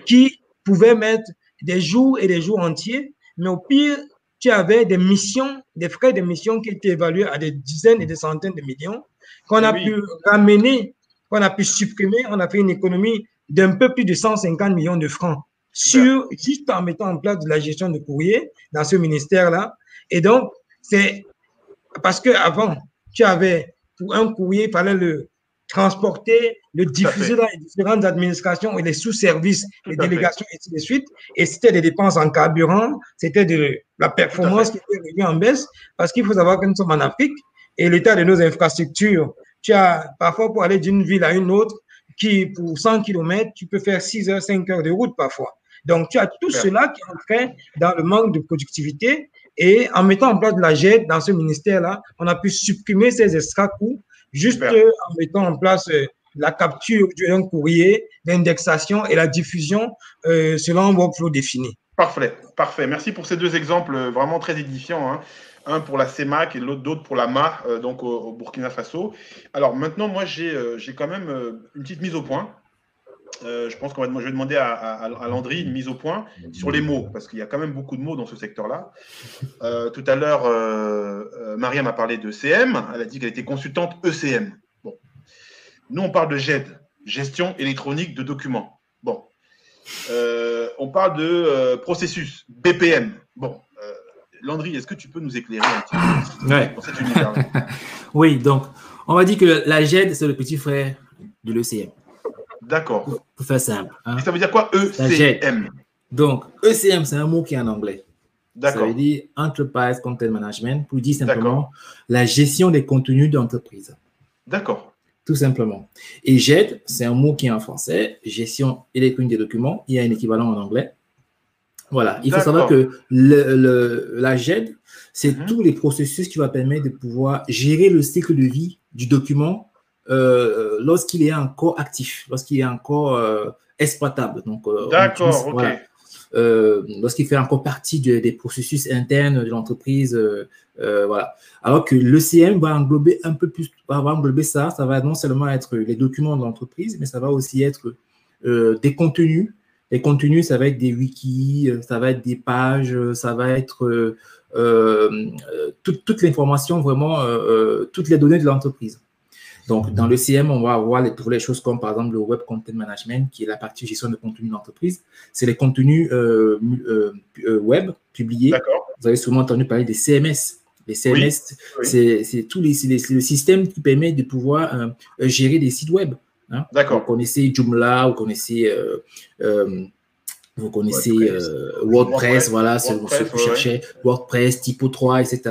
qui pouvaient mettre des jours et des jours entiers. Mais au pire, tu avais des missions, des frais de mission qui étaient évalués à des dizaines et des centaines de millions, qu'on a pu ramener, qu'on a pu supprimer. On a fait une économie d'un peu plus de 150 millions de francs sur, juste en mettant en place de la gestion de courrier dans ce ministère-là. Et donc, c'est parce qu'avant, tu avais, pour un courrier, il fallait le transporter, le diffuser dans les différentes administrations et les sous-services, les délégations, et ainsi de suite. Et c'était des dépenses en carburant, c'était de la performance qui était revenue en baisse, parce qu'il faut savoir que nous sommes en Afrique et l'état de nos infrastructures, tu as parfois pour aller d'une ville à une autre, qui pour 100 km, tu peux faire 6 heures, 5 heures de route parfois. Donc, tu as tout cela qui entraîne dans le manque de productivité. Et en mettant en place de la GED dans ce ministère-là, on a pu supprimer ces coûts juste en mettant en place euh, la capture d'un courrier, l'indexation et la diffusion euh, selon un workflow défini. Parfait, parfait. Merci pour ces deux exemples euh, vraiment très édifiants. Hein. Un pour la CEMAC et l'autre pour la MA, donc au, Burkina Faso. Alors maintenant, moi, j'ai quand même une petite mise au point. Euh, je pense qu'on va, je vais demander à, Landry une mise au point sur les mots, parce qu'il y a quand même beaucoup de mots dans ce secteur-là. Euh, tout à l'heure, euh, Maria m'a parlé de CM, elle a dit qu'elle était consultante ECM. Bon. Nous, on parle de GED, gestion électronique de documents. Bon. on parle de processus, BPM. Bon. Landry, est-ce que tu peux nous éclairer un petit peu ouais. cet univers *laughs* Oui, donc, on va dire que la GED, c'est le petit frère de l'ECM. D'accord. Pour faire simple. Hein. Ça veut dire quoi ECM Donc, ECM, c'est un mot qui est en anglais. D'accord. Ça veut dire Enterprise Content Management pour dire simplement la gestion des contenus d'entreprise. D'accord. Tout simplement. Et GED, c'est un mot qui est en français, gestion électronique des documents. Il y a un équivalent en anglais. Voilà. Il faut savoir que le, la GED, c'est mhm. tous les processus qui vont permettre de pouvoir gérer le cycle de vie du document euh, lorsqu'il est encore actif, lorsqu'il est encore euh, exploitable. Donc, euh, D'accord, ok. lorsqu'il fait encore partie des processus internes de l'entreprise, voilà. Alors que l'ECM va englober un peu plus, va englober ça. Ça va non seulement être les documents de l'entreprise, mais ça va aussi être des contenus. Les contenus, ça va être des wikis, ça va être des pages, ça va être toute l'information, vraiment, toutes les données de l'entreprise. Donc, dans le CM, on va avoir les, les choses comme, par exemple, le Web Content Management, qui est la partie gestion de contenu d'entreprise. C'est les contenus euh, euh, euh, web publiés. Vous avez souvent entendu parler des CMS. Les CMS, c'est tout les, le système qui permet de pouvoir gérer des sites web. Hein. D'accord. Vous connaissez Joomla, vous connaissez vous connaissez euh, WordPress, voilà, ce que vous cherchez, WordPress, Typo 3, etc.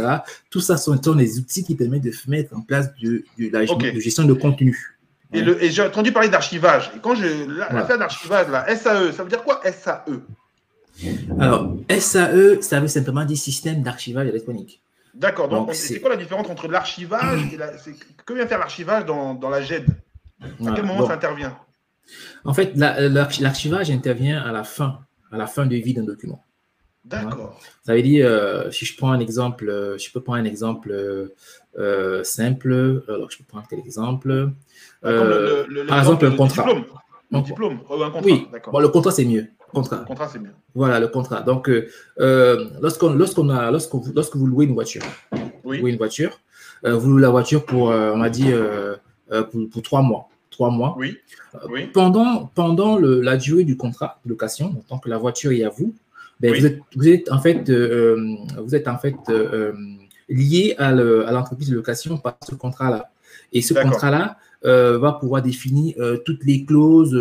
Tout ça sont, des outils qui permettent de mettre en place de, la gestion de contenu. Et, j'ai entendu parler d'archivage. Et quand je l'affaire d'archivage, là, SAE, ça veut dire quoi SAE Alors, SAE, ça veut simplement dire système d'archivage électronique. D'accord. Donc, c'est quoi la différence entre l'archivage et la. Que vient faire l'archivage dans, la GED À quel moment ça intervient? En fait, l'archivage intervient à la fin, à la fin de vie d'un document. D'accord. Ça veut dire, euh, si je prends un exemple, euh, je peux prendre un exemple euh, simple. Alors, je peux prendre quel exemple le, le, Par exemple, un contrat. Diplôme. Un diplôme ou un contrat. Oui, bon, le contrat, c'est mieux. Contrat. Le contrat, c'est mieux. Voilà, le contrat. Donc, lorsqu'on, lorsqu'on a, lorsque, lorsque vous louez une voiture, oui. louez une voiture, vous louez la voiture pour, on m'a dit, pour, pour trois mois trois mois. Oui. Euh, pendant, pendant le, la durée du contrat de location, tant que la voiture est à vous, ben vous, êtes, vous, êtes, en fait, euh, vous êtes en fait euh, lié à l'entreprise de location par ce contrat-là. Et ce contrat-là va pouvoir définir toutes les clauses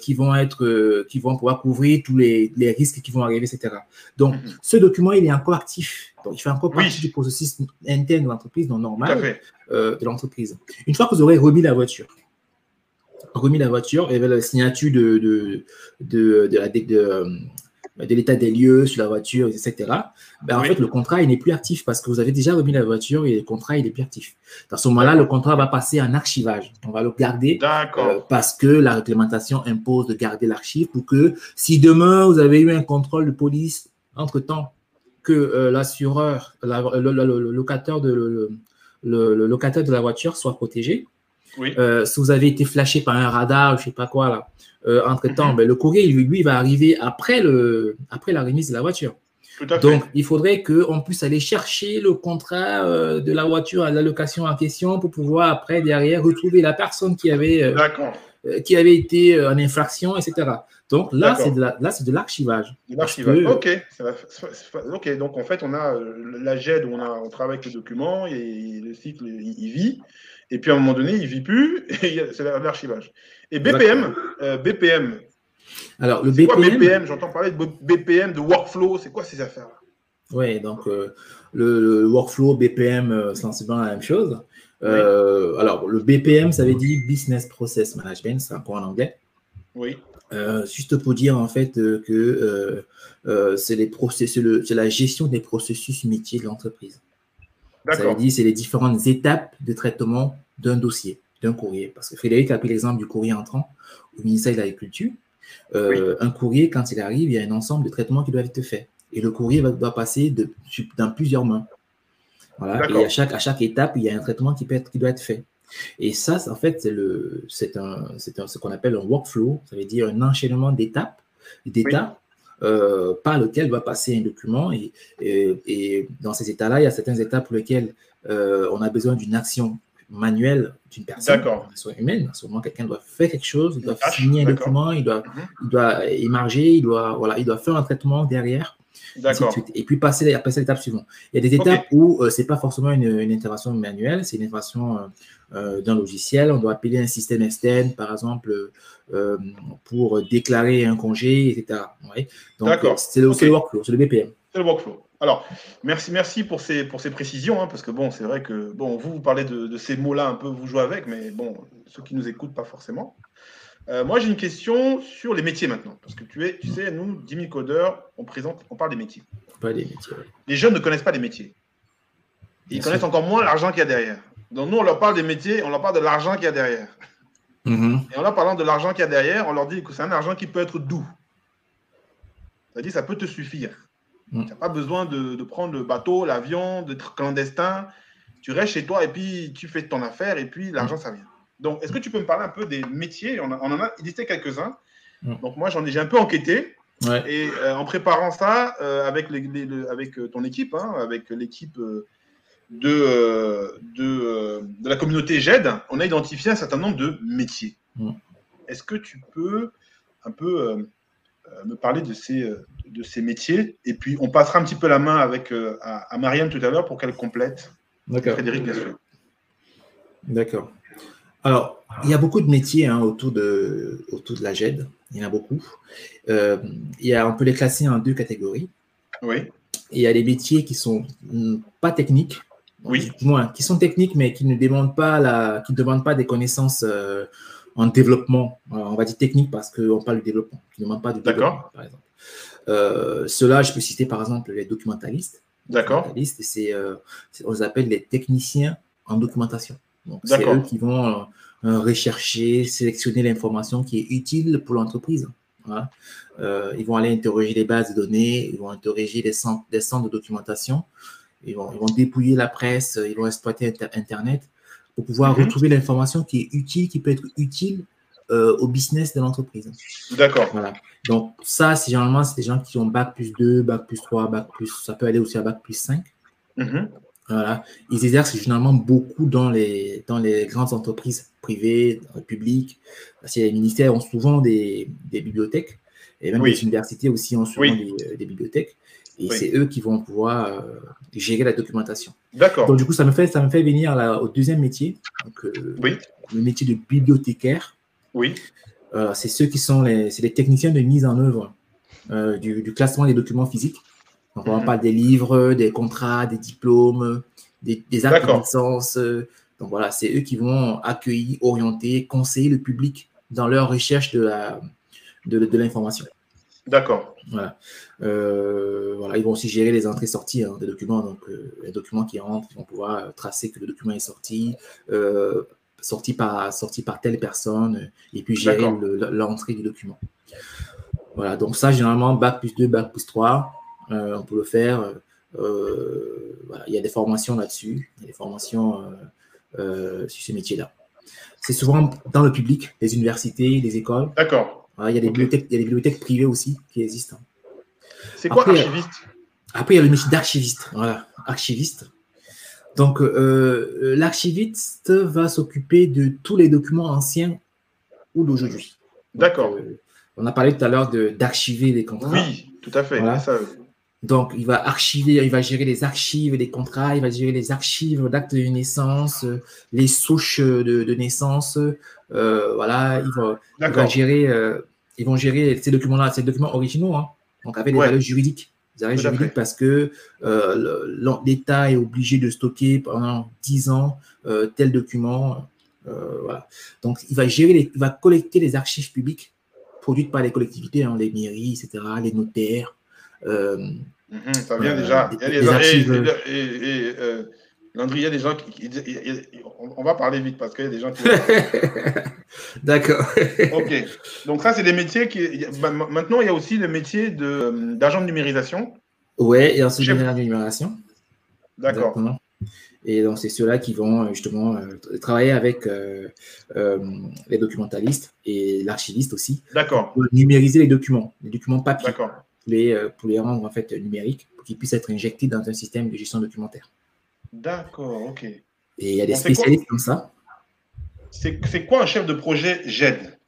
qui vont être, qui vont pouvoir couvrir tous les, les, risques qui vont arriver, etc. Donc, mhm. ce document, il est encore actif. Donc, il fait encore partie du processus interne de l'entreprise, non normal de l'entreprise. Une fois que vous aurez remis la voiture, remis la voiture, il y avait la signature de, de, de, de la, de, l'état des lieux sur la voiture, etc. Ben, En fait, le contrat, il n'est plus actif parce que vous avez déjà remis la voiture et le contrat, il n'est plus actif. Dans ce moment-là, le contrat va passer en archivage. On va le garder euh, parce que la réglementation impose de garder l'archive pour que si demain, vous avez eu un contrôle de police, entre-temps, que euh, l'assureur, le, locataire de, le, locataire de la voiture soit protégé, euh, si vous avez été flashé par un radar, je sais pas quoi là, euh, entre temps, mhm. ben, le courrier lui, va arriver après le après la remise de la voiture. Donc, il faudrait qu'on puisse aller chercher le contrat euh, de la voiture à la location en question pour pouvoir après derrière retrouver la personne qui avait qui avait été en infraction, etc. Donc là, c'est de là, c'est de l'archivage. l'archivage. Ok. ok. Donc en fait, on a la GED où on, a, on travaille avec les documents et le cycle il vit. Et puis à un moment donné, il ne vit plus, *laughs* et c'est l'archivage. Et BPM, euh, BPM. Alors, le BPM. Quoi BPM J'entends parler de BPM, de workflow. C'est quoi ces affaires-là? Oui, donc euh, le, workflow BPM, euh, c'est sensiblement la même chose. Euh, alors, le BPM, ça veut dire Business Process Management, c'est encore en anglais. Oui. Juste pour dire en fait que c'est la gestion des processus métiers de l'entreprise. Ça veut dire c'est les différentes étapes de traitement d'un dossier, d'un courrier. Parce que Frédéric a pris l'exemple du courrier entrant au ministère de l'Agriculture. Un courrier, quand il arrive, il y a un ensemble de traitements qui doivent être faits. Et le courrier va, doit passer de, dans plusieurs mains. Voilà. Et à chaque, à chaque étape, il y a un traitement qui, peut être, qui doit être fait. Et ça, en fait, c'est, un, un, ce qu'on appelle un workflow, ça veut dire un enchaînement d'étapes, d'étapes euh, par lequel doit passer un document. Et, et, dans ces états-là, il y a certaines étapes pour lesquelles euh, on a besoin d'une action manuelle d'une personne, soit humaine. À ce moment, quelqu'un doit faire quelque chose, il doit signer un document, il doit, mhm. il doit émarger, il doit, voilà, il doit faire un traitement derrière. Et puis passer, à l'étape suivante. Il y a des étapes où euh, ce n'est pas forcément une, intervention manuelle, c'est une intervention euh, euh, d'un logiciel. On doit appeler un système externe, par exemple, pour déclarer un congé, etc. D'accord. C'est le, workflow, c'est le BPM. C'est le workflow. Alors, merci, merci pour ces, pour ces précisions, hein, parce que bon, c'est vrai que bon, vous, vous parlez de, de ces mots-là un peu, vous jouez avec, mais bon, ceux qui nous écoutent, pas forcément. Euh, moi, j'ai une question sur les métiers maintenant. Parce que tu, es, tu sais, nous, 10 000 codeurs, on, présente, on parle des métiers. Pas des métiers. Les jeunes ne connaissent pas les métiers. Ils connaissent encore moins l'argent qu'il y a derrière. Donc, nous, on leur parle des métiers, on leur parle de l'argent qu'il y a derrière. Mm-hmm. Et en leur parlant de l'argent qu'il y a derrière, on leur dit que c'est un argent qui peut être doux. C'est-à-dire ça peut te suffire. Mm. Tu n'as pas besoin de, prendre le bateau, l'avion, d'être clandestin. Tu restes chez toi et puis tu fais ton affaire et puis l'argent, ça vient. Donc, est-ce que tu peux me parler un peu des métiers? On, en a listé quelques-uns. Donc, moi, j'en ai, j'ai un peu enquêté. Et euh, en préparant ça euh, avec, les, avec euh, ton équipe, hein, avec l'équipe de, de, de, la communauté GED, on a identifié un certain nombre de métiers. Est-ce que tu peux un peu me parler de ces, de ces métiers? Et puis, on passera un petit peu la main avec, à, Marianne tout à l'heure pour qu'elle complète. Frédéric, bien sûr. D'accord. Alors, il y a beaucoup de métiers hein, autour, de, autour de la GED. Il y en a beaucoup. Euh, il y a, on peut les classer en deux catégories. Oui. il y a des métiers qui sont hmm, pas techniques. Oui. Moins, qui sont techniques, mais qui ne demandent pas, la, qui demandent pas des connaissances euh, en développement. on va dire technique parce qu'on parle de développement. Qui ne demandent pas de développement, par exemple. Euh, Cela, je peux citer par exemple les documentalistes. D'accord. C'est, on les appelle les techniciens en documentation. Donc, c'est eux qui vont euh, euh, rechercher, sélectionner l'information qui est utile pour l'entreprise. Euh, ils vont aller interroger les bases de données, ils vont interroger les centres, centres de documentation, ils vont, ils vont, dépouiller la presse, ils vont exploiter Internet pour pouvoir mhm. retrouver l'information qui est utile, qui peut être utile au business de l'entreprise. D'accord. Voilà. Donc, ça, c'est généralement, c'est des gens qui ont bac plus 2, bac plus 3, bac plus, ça peut aller aussi à bac plus 5. Voilà. Ils exercent généralement beaucoup dans les, dans les grandes entreprises privées, publiques. Parce que les ministères ont souvent des, des bibliothèques et même les universités aussi ont souvent des, des, bibliothèques. Et c'est eux qui vont pouvoir euh, gérer la documentation. D'accord. Donc, du coup, ça me fait, ça me fait venir là, au deuxième métier, donc, euh, oui. le métier de bibliothécaire. Oui. Euh, c'est ceux qui sont les, les techniciens de mise en œuvre du, du, classement des documents physiques. Donc, on parle des livres, des contrats, des diplômes, des, actes de naissance. Donc, voilà, c'est eux qui vont accueillir, orienter, conseiller le public dans leur recherche de l'information. De, D'accord. Voilà. Euh, voilà. Ils vont aussi gérer les entrées-sorties hein, des documents. Donc, euh, les documents qui rentrent, ils vont pouvoir tracer que le document est sorti, euh, sorti, par, sorti par telle personne, et puis gérer l'entrée du document. Voilà. Donc, ça, généralement, bac plus 2, bac plus 3. Euh, on peut le faire. Euh, euh, il y a des formations là-dessus, il y a des formations sur ce métier-là. C'est souvent dans le public, les universités, les écoles. D'accord. il, y a des bibliothèques, il y a des bibliothèques privées aussi qui existent. C'est quoi archiviste? Après, il y a le métier d'archiviste. Voilà, archiviste. Donc, l'archiviste va s'occuper de tous les documents anciens ou d'aujourd'hui. D'accord. on a parlé tout à l'heure d'archiver les contrats. Oui, tout à fait. Ça, donc, il va archiver, il va gérer les archives des contrats, il va gérer les archives d'actes de naissance, les souches de, naissance. Euh, voilà, il va, gérer, euh, ils vont gérer ces documents-là, ces documents originaux, hein, donc avec des valeurs juridiques. Des arrêts juridiques parce que euh, l'État est obligé de stocker pendant 10 ans euh, tel document. Euh, voilà. Donc, il va gérer, il va collecter les archives publiques produites par les collectivités, hein, les mairies, etc., les notaires. Ça vient déjà. il y a des, archives. Et, Landry, il y a des gens qui. on va parler vite parce qu'il y a des gens qui. *laughs* D'accord. ok. Donc, ça, c'est des métiers qui. Bah, maintenant, il y a aussi le métier d'agent de, numérisation. Oui, et ensuite de numérisation. D'accord. Et donc, c'est ceux-là qui vont justement euh, travailler avec euh, euh, les documentalistes et l'archiviste aussi. D'accord. Pour numériser les documents, les documents papier. D'accord. Pour les, pour les rendre en fait numériques, pour qu'ils puissent être injectés dans un système de gestion documentaire. D'accord, ok. Et il y a des spécialistes comme ça. C'est quoi un chef de projet GED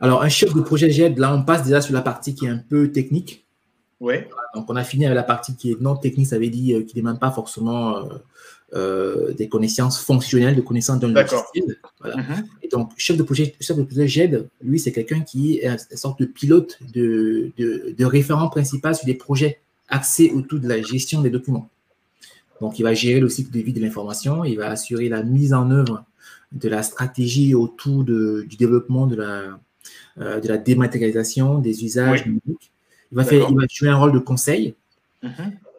Alors, un chef de projet GED, là, on passe déjà sur la partie qui est un peu technique. Oui. Donc, on a fini avec la partie qui est non technique, ça veut dire euh, qu'il ne demande pas forcément euh, euh, des connaissances fonctionnelles, des connaissances d'un logiciel. Voilà. Mhm. Et donc, chef de projet, chef de projet GED, lui, c'est quelqu'un qui est une sorte de pilote, de, de, de référent principal sur des projets axés autour de la gestion des documents. Donc, il va gérer le cycle de vie de l'information, il va assurer la mise en œuvre de la stratégie autour de, du développement de la, euh, de la dématérialisation des usages numériques. Il va, faire, il va jouer un rôle de conseil mm dans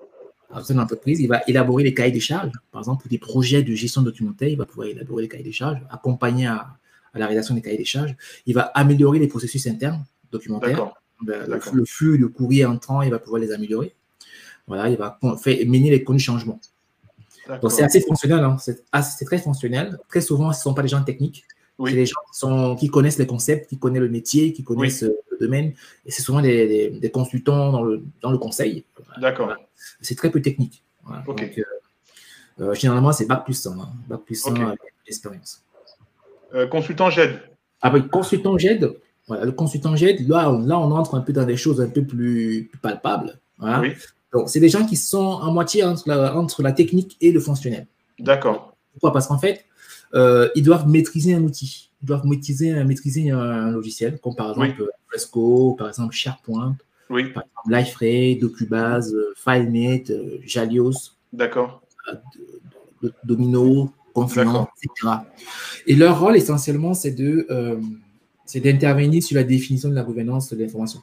une entreprise. Il va élaborer les cahiers des charges. Par exemple, pour des projets de gestion documentaire, il va pouvoir élaborer les cahiers des charges, accompagner à, la rédaction des cahiers des charges. Il va améliorer les processus internes documentaires. Ben, le, le, flux de courrier entrant, il va pouvoir les améliorer. Voilà, il va faire, mener les connus changements. Donc c'est assez fonctionnel, hein. c'est très fonctionnel. Très souvent, ce ne sont pas des gens techniques. C'est des gens qui, sont, qui, connaissent les concepts, qui connaissent le métier, qui connaissent euh, le domaine. Et c'est souvent des, des, consultants dans le, dans le conseil. D'accord. C'est très peu technique. Donc, euh, euh, généralement, c'est Bac plus 100. Hein. Bac plus 100 avec l'expérience. consultant GED. Ah consultant GED, voilà, le consultant GED, là, là, on entre un peu dans des choses un peu plus, palpables. Oui. Donc, c'est des gens qui sont en moitié entre la, entre la technique et le fonctionnel. D'accord. Pourquoi? Parce qu'en fait, euh, ils doivent maîtriser un outil. Ils doivent maîtriser, maîtriser un, logiciel, comme par exemple Fresco, par exemple SharePoint, oui. par exemple LifeRay, Docubase, FileMate, euh, Jalios. D'accord. Euh, Domino, Confluent, etc. Et leur rôle essentiellement, c'est de, c'est d'intervenir sur la définition de la gouvernance de l'information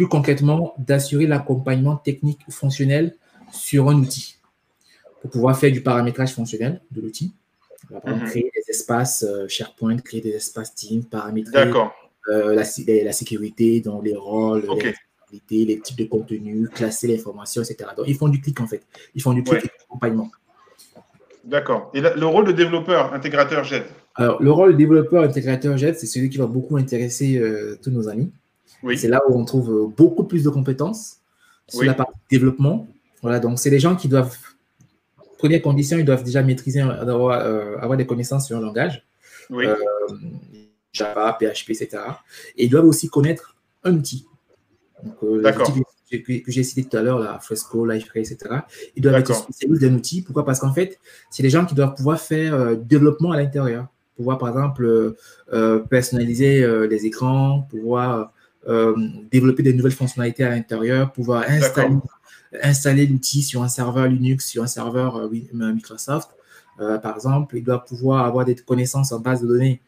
plus concrètement, d'assurer l'accompagnement technique ou fonctionnel sur un outil pour pouvoir faire du paramétrage fonctionnel de l'outil. Mhm. créer des espaces euh, SharePoint, créer des espaces Teams, paramétrer euh, la, la, sécurité, dans les rôles, les, les, types de contenu, classer l'information, etc. Donc, ils font du clic en fait. Ils font du clic et d'accompagnement. D'accord. Et le rôle de développeur intégrateur JET Alors, le rôle de développeur intégrateur JET, c'est celui qui va beaucoup intéresser euh, tous nos amis. C'est là où on trouve beaucoup plus de compétences sur la partie développement. Voilà, donc c'est des gens qui doivent, première condition, ils doivent déjà maîtriser, avoir, euh, avoir des connaissances sur un langage, euh, Java, PHP, etc. Et ils doivent aussi connaître un outil. Donc, D'accord. Que, que j'ai cité tout à l'heure, la Fresco, LifeRay, etc. Ils doivent être spécialistes d'un outil. Pourquoi? Parce qu'en fait, c'est des gens qui doivent pouvoir faire développement à l'intérieur. Pouvoir, par exemple, personnaliser les écrans, pouvoir euh, développer des nouvelles fonctionnalités à l'intérieur, pouvoir installer, installer l'outil sur un serveur Linux, sur un serveur euh, euh, Microsoft. par exemple, il doit pouvoir avoir des connaissances en base de données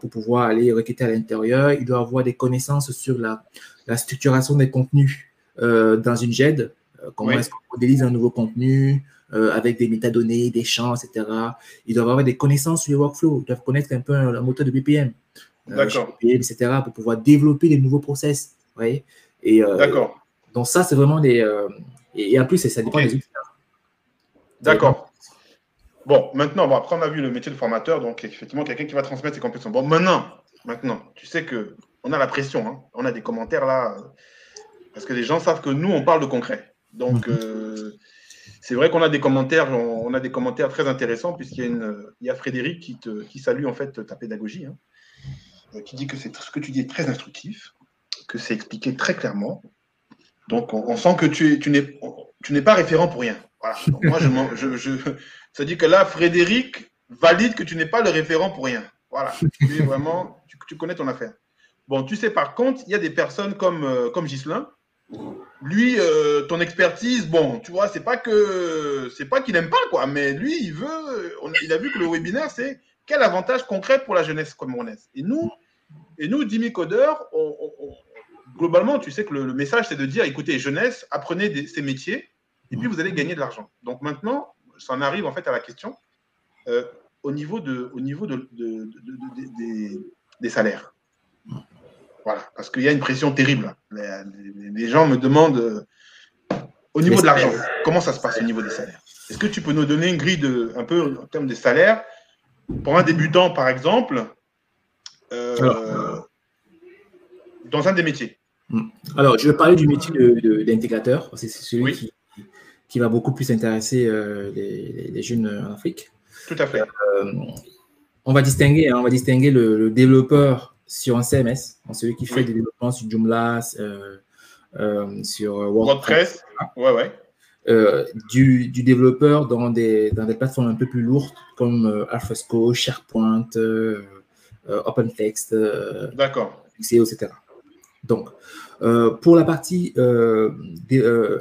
pour pouvoir aller requêter à l'intérieur. Il doit avoir des connaissances sur la, la structuration des contenus dans une GED. comment est-ce qu'on modélise un nouveau contenu avec des métadonnées, des champs, etc. Ils doivent avoir des connaissances sur les workflows. Ils doivent connaître un peu le moteur de BPM. Euh, etc., pour pouvoir développer des nouveaux process. Et, euh, D'accord. Donc, ça, c'est vraiment des. Euh, et, en plus, ça dépend des. D'accord. Bon, maintenant, bon, après, on a vu le métier de formateur, donc effectivement, quelqu'un qui va transmettre ses compétences. Bon, maintenant, maintenant, tu sais que on a la pression, hein. on a des commentaires là, parce que les gens savent que nous, on parle de concret. Donc, mhm. c'est vrai qu'on a des commentaires, on, a des commentaires très intéressants, puisqu'il y a, une, il y a Frédéric qui, te, qui salue en fait ta pédagogie. Hein. Euh, qui dit que c'est ce que tu dis est très instructif, que c'est expliqué très clairement. Donc, on, sent que tu, n'es pas référent pour rien. Voilà. moi, je, je, ça dit que là, Frédéric valide que tu n'es pas le référent pour rien. Voilà. Tu vraiment, tu, connais ton affaire. Bon, tu sais, par contre, il y a des personnes comme, euh, Ghislain lui, euh, ton expertise, bon, tu vois, c'est pas que c'est pas qu'il aime pas quoi, mais lui, il veut. il a vu que le webinaire, c'est quel avantage concret pour la jeunesse camerounaise. Et nous, et nous, Dimi Codeur, globalement, tu sais que le, message, c'est de dire, écoutez, jeunesse, apprenez ces métiers, et puis vous allez gagner de l'argent. Donc maintenant, ça en arrive en fait à la question euh, au niveau de, au niveau de, des salaires. Voilà, parce qu'il y a une pression terrible. Les, gens me demandent euh, au niveau de l'argent, comment ça se passe au niveau des salaires? Est-ce que tu peux nous donner une grille de, un peu en termes des salaires pour un débutant, par exemple, euh, dans un des métiers. Alors, je vais parler du métier d'intégrateur, c'est celui qui, qui, va beaucoup plus intéresser euh, les, jeunes en Afrique. Tout à fait. on va distinguer, hein, on va distinguer le développeur sur un CMS, celui qui fait des développements sur Joomla, euh, euh, sur WordPress, ouais, ouais. Euh, du, du, développeur dans des, dans des plateformes un peu plus lourdes comme Alphasco, SharePoint, OpenText, D'accord. etc. Donc, pour la partie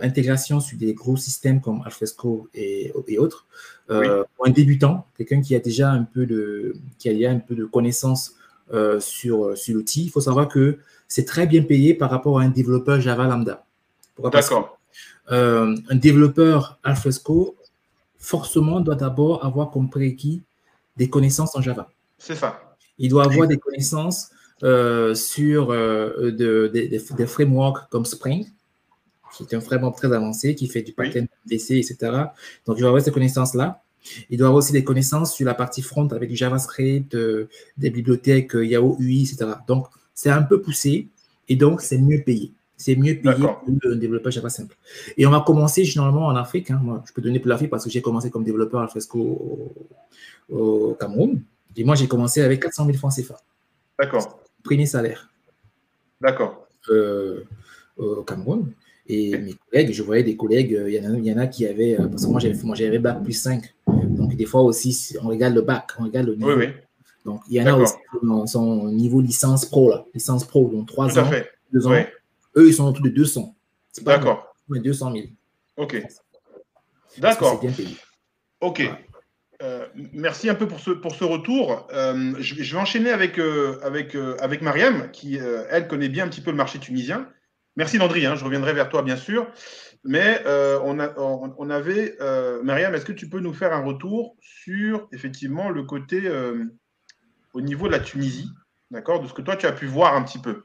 intégration sur des gros systèmes comme Alphasco et, et autres, pour un débutant, quelqu'un qui a déjà un peu de, qui a un peu de connaissances euh, sur, euh, sur l'outil. Il faut savoir que c'est très bien payé par rapport à un développeur Java lambda. D'accord. Euh, un développeur Alfresco, forcément, doit d'abord avoir comme prérequis des connaissances en Java. C'est ça. Il doit avoir des connaissances sur de, des frameworks comme Spring, qui est un framework très avancé, qui fait du pattern DC, etc. Donc, il doit avoir ces connaissances-là. Il doit avoir aussi des connaissances sur la partie front avec du JavaScript, euh, des bibliothèques euh, Yahoo UI, etc. Donc, c'est un peu poussé et donc c'est mieux payé. C'est mieux payé que un développeur Java simple. Et on va commencer généralement en Afrique. Hein. Moi, je peux donner pour l'Afrique parce que j'ai commencé comme développeur à Fresco au, Cameroun. Et moi, j'ai commencé avec 400 000 francs CFA. D'accord. Premier salaire. D'accord. Euh, au Cameroun. Et mes collègues, je voyais des collègues, euh, il y, en a, il y en a qui avaient, euh, parce que moi j'avais, moi j'avais bac plus 5. Donc des fois aussi, on regarde le bac, on regarde le niveau. Oui, oui. Donc il y en a aussi qui sont niveau licence pro, là, licence pro, donc 3 ans, 2 ans. Eux, ils sont autour de 200. D'accord. 200 000. Ok. D'accord. Ok. Euh, merci un peu pour ce, retour. je, vais enchaîner avec, avec, avec Mariam, qui, elle, connaît bien un petit peu le marché tunisien. Merci Landry, hein, je reviendrai vers toi bien sûr. Mais euh, on, avait, euh, Myriam, est-ce que tu peux nous faire un retour sur effectivement le côté euh, au niveau de la Tunisie, d'accord, de ce que toi tu as pu voir un petit peu,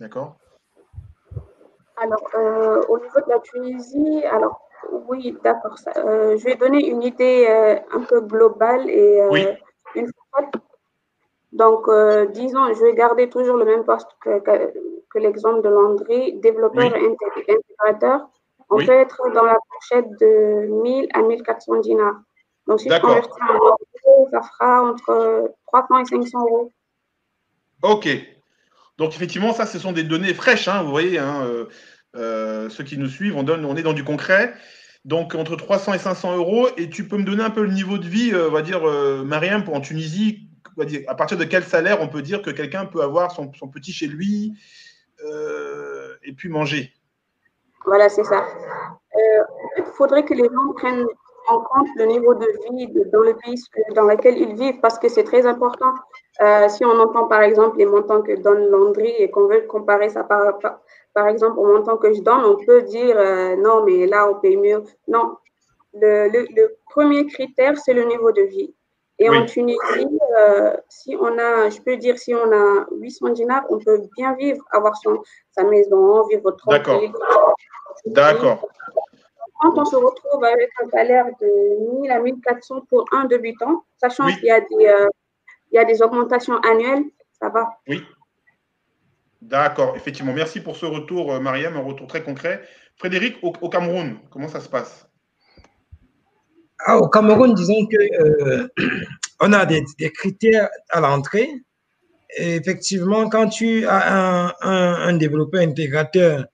d'accord? Alors, au niveau de la Tunisie, oui, d'accord. je vais donner une idée un peu globale et une fois. Donc, disons, je vais garder toujours le même poste que que l'exemple de Landry, développeur et intégrateur, on peut être dans la fourchette de 1000 à 1400 dinars. Donc, si je convertis en euros, ça fera entre 300 et 500 euros. OK. Donc, effectivement, ça, ce sont des données fraîches. Hein, vous voyez, hein, euh, euh, ceux qui nous suivent, on, est dans du concret. Donc, entre 300 et 500 euros. Et tu peux me donner un peu le niveau de vie, euh, on va dire, Mariam, pour en Tunisie, à partir de quel salaire on peut dire que quelqu'un peut avoir son, petit chez lui euh, et puis manger. Voilà, c'est ça. Euh, il faudrait que les gens prennent en compte le niveau de vie dans le pays dans lequel ils vivent parce que c'est très important. Euh, si on entend par exemple les montants que donne Landry et qu'on veut comparer ça par, par, exemple au montant que je donne, on peut dire non, mais là on paye mieux. Non, le, le premier critère, c'est le niveau de vie. Et en Tunisie, euh, si on a, je peux dire, si on a 800 dinars, on peut bien vivre, avoir son, sa maison, vivre tranquille. D'accord. D'accord. Quand on se retrouve avec un salaire de 1000 à 1400 pour un débutant, sachant qu'il y, a des, euh, il y a des augmentations annuelles, ça va. Oui. D'accord, effectivement. Merci pour ce retour, euh, Mariam, un retour très concret. Frédéric, au Cameroun, comment ça se passe? Ah, au Cameroun, disons que euh, *clears throat* on a des, critères à l'entrée. Effectivement, quand tu as un, développeur intégrateur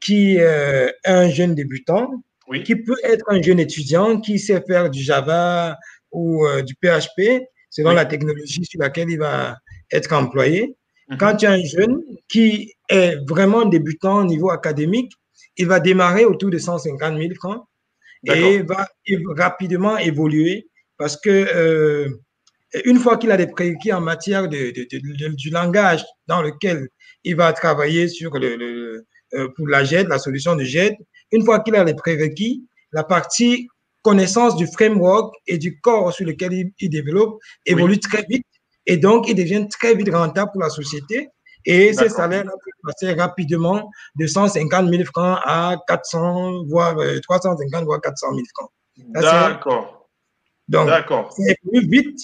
qui euh, est un jeune débutant, qui peut être un jeune étudiant qui sait faire du Java ou euh, du PHP, selon la technologie sur laquelle il va être employé. Mhm. Quand tu as un jeune qui est vraiment débutant au niveau académique, il va démarrer autour de 150 000 francs et va rapidement évoluer parce que euh, une fois qu'il a des prérequis en matière de, du langage dans lequel il va travailler sur le, euh, pour la GED, la solution de GED, une fois qu'il a les prérequis, la partie connaissance du framework et du corps sur lequel il, développe évolue très vite et donc il devient très vite rentable pour la société. Et ces salaires-là peuvent passer rapidement de 150 000 francs à 400, voire 350, euh, voire 400 000 francs. D'accord. Donc, c'est plus vite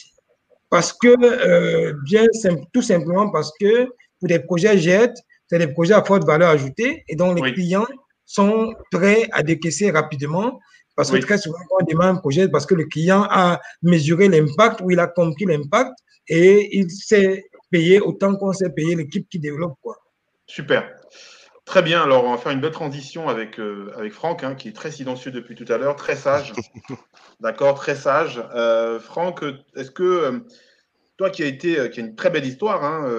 parce que, euh, bien tout simplement parce que pour des projets JET, c'est des projets à forte valeur ajoutée et donc les clients sont prêts à décaisser rapidement parce que très souvent, on demande un projet parce que le client a mesuré l'impact ou il a compris l'impact et il s'est payé autant qu'on s'est payé l'équipe qui développe. Quoi. Super. Très bien. Alors, on va faire une belle transition avec, euh, avec Franck, hein, qui est très silencieux depuis tout à l'heure, très sage. *laughs* D'accord, très sage. Euh, Franck, est-ce que euh, toi qui as été, qui a une très belle histoire, hein,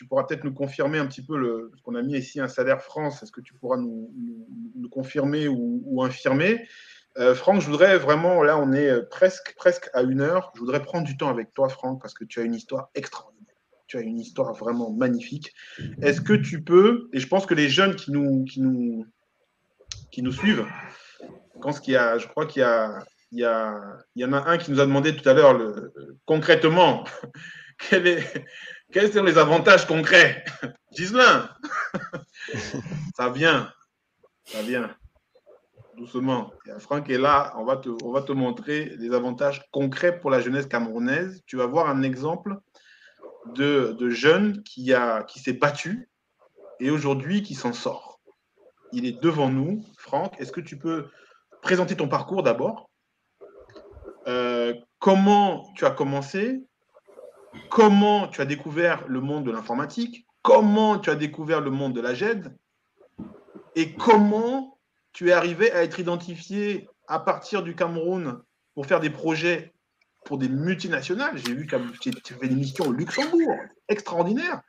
tu pourras peut-être nous confirmer un petit peu le, ce qu'on a mis ici un salaire France. Est-ce que tu pourras nous, confirmer ou, infirmer? Franck, je voudrais vraiment, là, on est presque, presque à une heure. Je voudrais prendre du temps avec toi, Franck, parce que tu as une histoire extraordinaire tu as une histoire vraiment magnifique. Est-ce que tu peux, et je pense que les jeunes qui nous, qui nous, qui nous suivent, qu'il y a, je crois qu'il y il y, y en a un qui nous a demandé tout à l'heure concrètement *laughs* quel est, quels sont les avantages concrets? *laughs* Gislain, *laughs* ça vient, ça vient doucement. Franck est là, on va, te, on va te montrer les avantages concrets pour la jeunesse camerounaise. Tu vas voir un exemple de, de jeune qui, a, qui s'est battu et aujourd'hui qui s'en sort. Il est devant nous. Franck, est-ce que tu peux présenter ton parcours d'abord? Euh, Comment tu as commencé? Comment tu as découvert le monde de l'informatique? Comment tu as découvert le monde de la GED Et comment tu es arrivé à être identifié à partir du Cameroun pour faire des projets pour des multinationales? J'ai vu que tu fait une mission au Luxembourg, extraordinaire.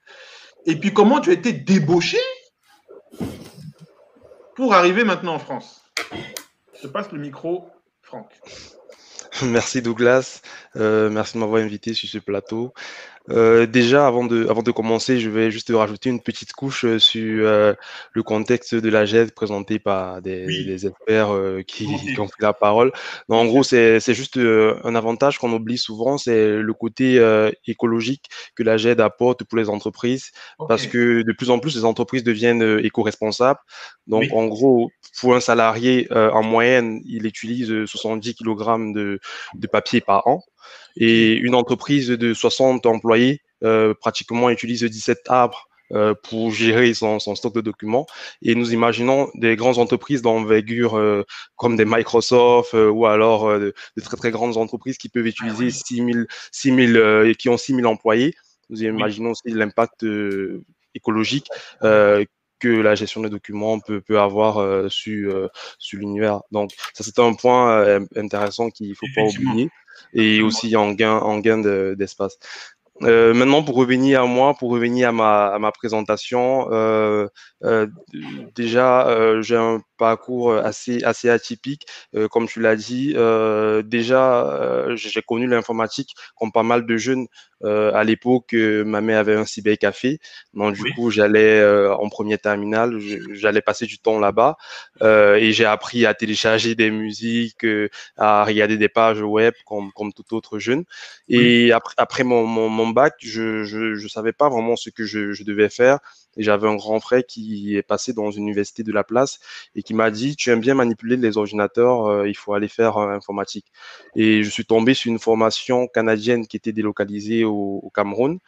Et puis comment tu as été débauché pour arriver maintenant en France? Je passe le micro, Franck. *laughs* Merci Douglas, euh, merci de m'avoir invité sur ce plateau. Euh, déjà, avant de, avant de commencer, je vais juste rajouter une petite couche euh, sur euh, le contexte de la GED présenté par des, des experts qui, qui, ont pris la parole. Donc, en gros, c'est juste un avantage qu'on oublie souvent, c'est le côté écologique que la GED apporte pour les entreprises, parce que de plus en plus, les entreprises deviennent éco-responsables. Donc, en gros, pour un salarié, en moyenne, il utilise 70 kg de, de papier par an. Et une entreprise de 60 employés euh, pratiquement utilise 17 arbres euh, pour gérer son, son, stock de documents. Et nous imaginons des grandes entreprises d'envergure euh, comme des Microsoft euh, ou alors de, de, très très grandes entreprises qui peuvent utiliser 6000, 6000 et qui ont 6000 employés. Nous imaginons aussi l'impact écologique que la gestion des documents peut, peut avoir euh, sur, sur l'univers. Donc, ça, c'est un point intéressant qu'il ne faut pas oublier et aussi en gain, en gain d'espace. Euh, maintenant, pour revenir à moi, pour revenir à ma, à ma présentation, euh, euh, déjà, j'ai un parcours assez, assez atypique, comme tu l'as dit. déjà, j'ai connu l'informatique comme pas mal de jeunes. à l'époque, ma mère avait un cybercafé. Donc, du coup, j'allais en premier terminal, j'allais passer du temps là-bas et j'ai appris à télécharger des musiques, à regarder des pages web comme, comme tout autre jeune. Et après, après mon, mon, mon bac, je, je, je savais pas vraiment ce que je, je devais faire. Et j'avais un grand frère qui est passé dans une université de la place et qui m'a dit, tu aimes bien manipuler les ordinateurs, euh, il faut aller faire euh, informatique. Et je suis tombé sur une formation canadienne qui était délocalisée au, au Cameroun.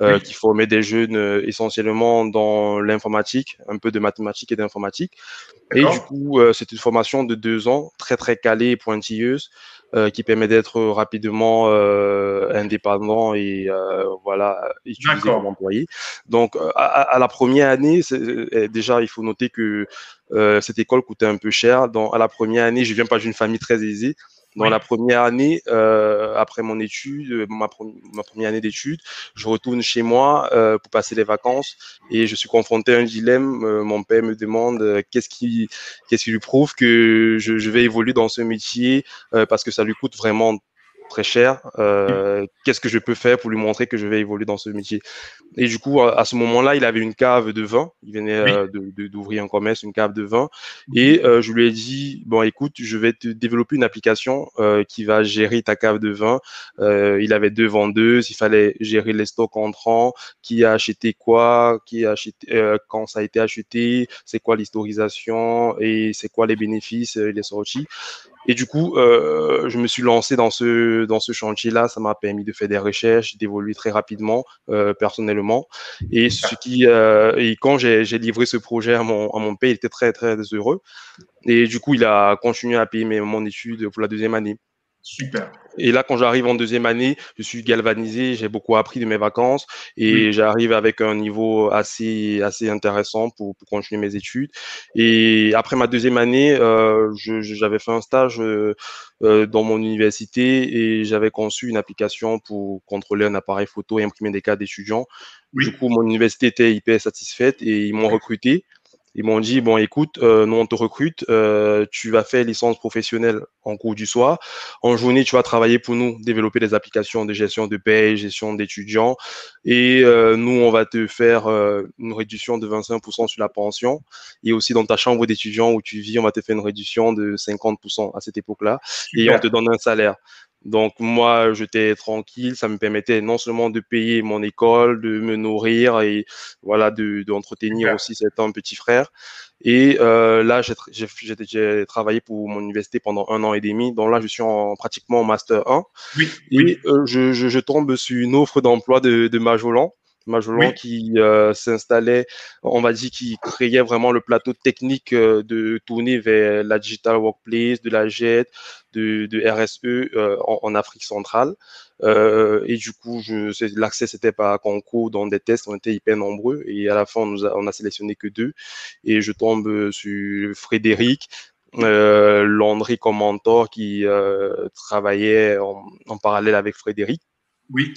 Euh, qui formait des jeunes euh, essentiellement dans l'informatique, un peu de mathématiques et d'informatique. Et du coup, euh, c'est une formation de deux ans, très très calée et pointilleuse, euh, qui permet d'être rapidement euh, indépendant et euh, voilà utilisé comme employé. Donc à, à, la première année, déjà il faut noter que cette école coûtait un peu cher. Donc à la première année, je viens pas d'une famille très aisée. Dans la première année, euh, après mon étude, euh, ma, ma, première année d'études, je retourne chez moi euh, pour passer les vacances et je suis confronté à un dilemme. Euh, mon père me demande euh, qu'est-ce qui, qu'est-ce qui lui prouve que je, je, vais évoluer dans ce métier parce que ça lui coûte vraiment très cher. Euh, Qu'est-ce que je peux faire pour lui montrer que je vais évoluer dans ce métier? Et du coup, à, ce moment-là, il avait une cave de vin. Il venait oui. euh, d'ouvrir un commerce, une cave de vin. Et euh, je lui ai dit, bon, écoute, je vais te développer une application qui va gérer ta cave de vin. Il avait deux vendeuses. Il fallait gérer les stocks entrants, qui a acheté quoi, qui a acheté, quand ça a été acheté, c'est quoi l'historisation et c'est quoi les bénéfices, les sorties? Et du coup, euh, je me suis lancé dans ce, dans ce chantier-là. Ça m'a permis de faire des recherches, d'évoluer très rapidement euh, personnellement. Et, ce qui, euh, et quand j'ai livré ce projet à mon, à mon père, il était très, très heureux. Et du coup, il a continué à payer mes, mon étude pour la deuxième année. Super. Et là, quand j'arrive en deuxième année, je suis galvanisé, j'ai beaucoup appris de mes vacances et j'arrive avec un niveau assez, assez intéressant pour, pour, continuer mes études. Et après ma deuxième année, euh, j'avais fait un stage euh, dans mon université et j'avais conçu une application pour contrôler un appareil photo et imprimer des cas d'étudiants. Oui. Du coup, mon université était hyper satisfaite et ils m'ont recruté. Ils m'ont dit, bon, écoute, euh, nous, on te recrute, euh, tu vas faire licence professionnelle en cours du soir. En journée, tu vas travailler pour nous, développer des applications de gestion de paie, gestion d'étudiants. Et euh, nous, on va te faire une réduction de 25% sur la pension. Et aussi, dans ta chambre d'étudiant où tu vis, on va te faire une réduction de 50% à cette époque-là. Et on te donne un salaire. Donc moi, j'étais tranquille, ça me permettait non seulement de payer mon école, de me nourrir et voilà, d'entretenir de, aussi certains petits frères. Et euh, là, j'ai travaillé pour mon université pendant un an et demi. Donc là, je suis en, pratiquement en master 1. Oui, et oui. Euh, je, je, je, tombe sur une offre d'emploi de, de Majolan. Oui. qui euh, s'installait, on va dire, qui créait vraiment le plateau technique euh, de tourner vers la digital workplace, de la JET, de, de RSE euh, en, en, Afrique centrale. Et du coup, l'accès c'était par concours dans des tests, on était hyper nombreux et à la fin on, nous a, on a sélectionné que deux. Et je tombe sur Frédéric, euh, Landry comme mentor qui euh, travaillait en, en, parallèle avec Frédéric. Oui.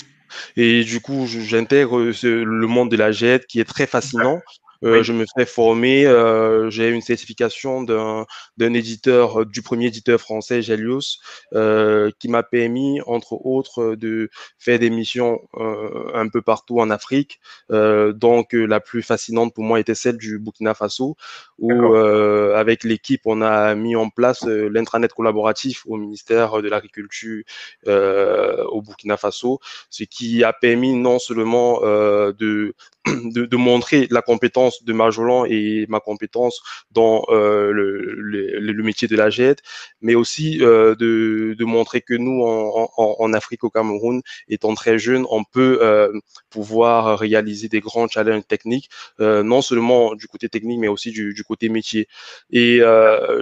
Et du coup, j'intègre le monde de la GED qui est très fascinant. Euh, oui. Je me fais former. Euh, J'ai une certification d'un éditeur, du premier éditeur français, Gelios, euh, qui m'a permis, entre autres, de faire des missions euh, un peu partout en Afrique. Euh, donc, la plus fascinante pour moi était celle du Burkina Faso, où avec l'équipe, on a mis en place l'intranet collaboratif au ministère de l'Agriculture au Burkina Faso, ce qui a permis non seulement de, *clears throat* de, de montrer la compétence de Majolan et ma compétence dans euh, le, métier de la GED, mais aussi euh, de, montrer que nous, en, Afrique, au Cameroun, étant très jeunes, on peut euh, pouvoir réaliser des grands challenges techniques, non seulement du côté technique, mais aussi du, du côté métier. Et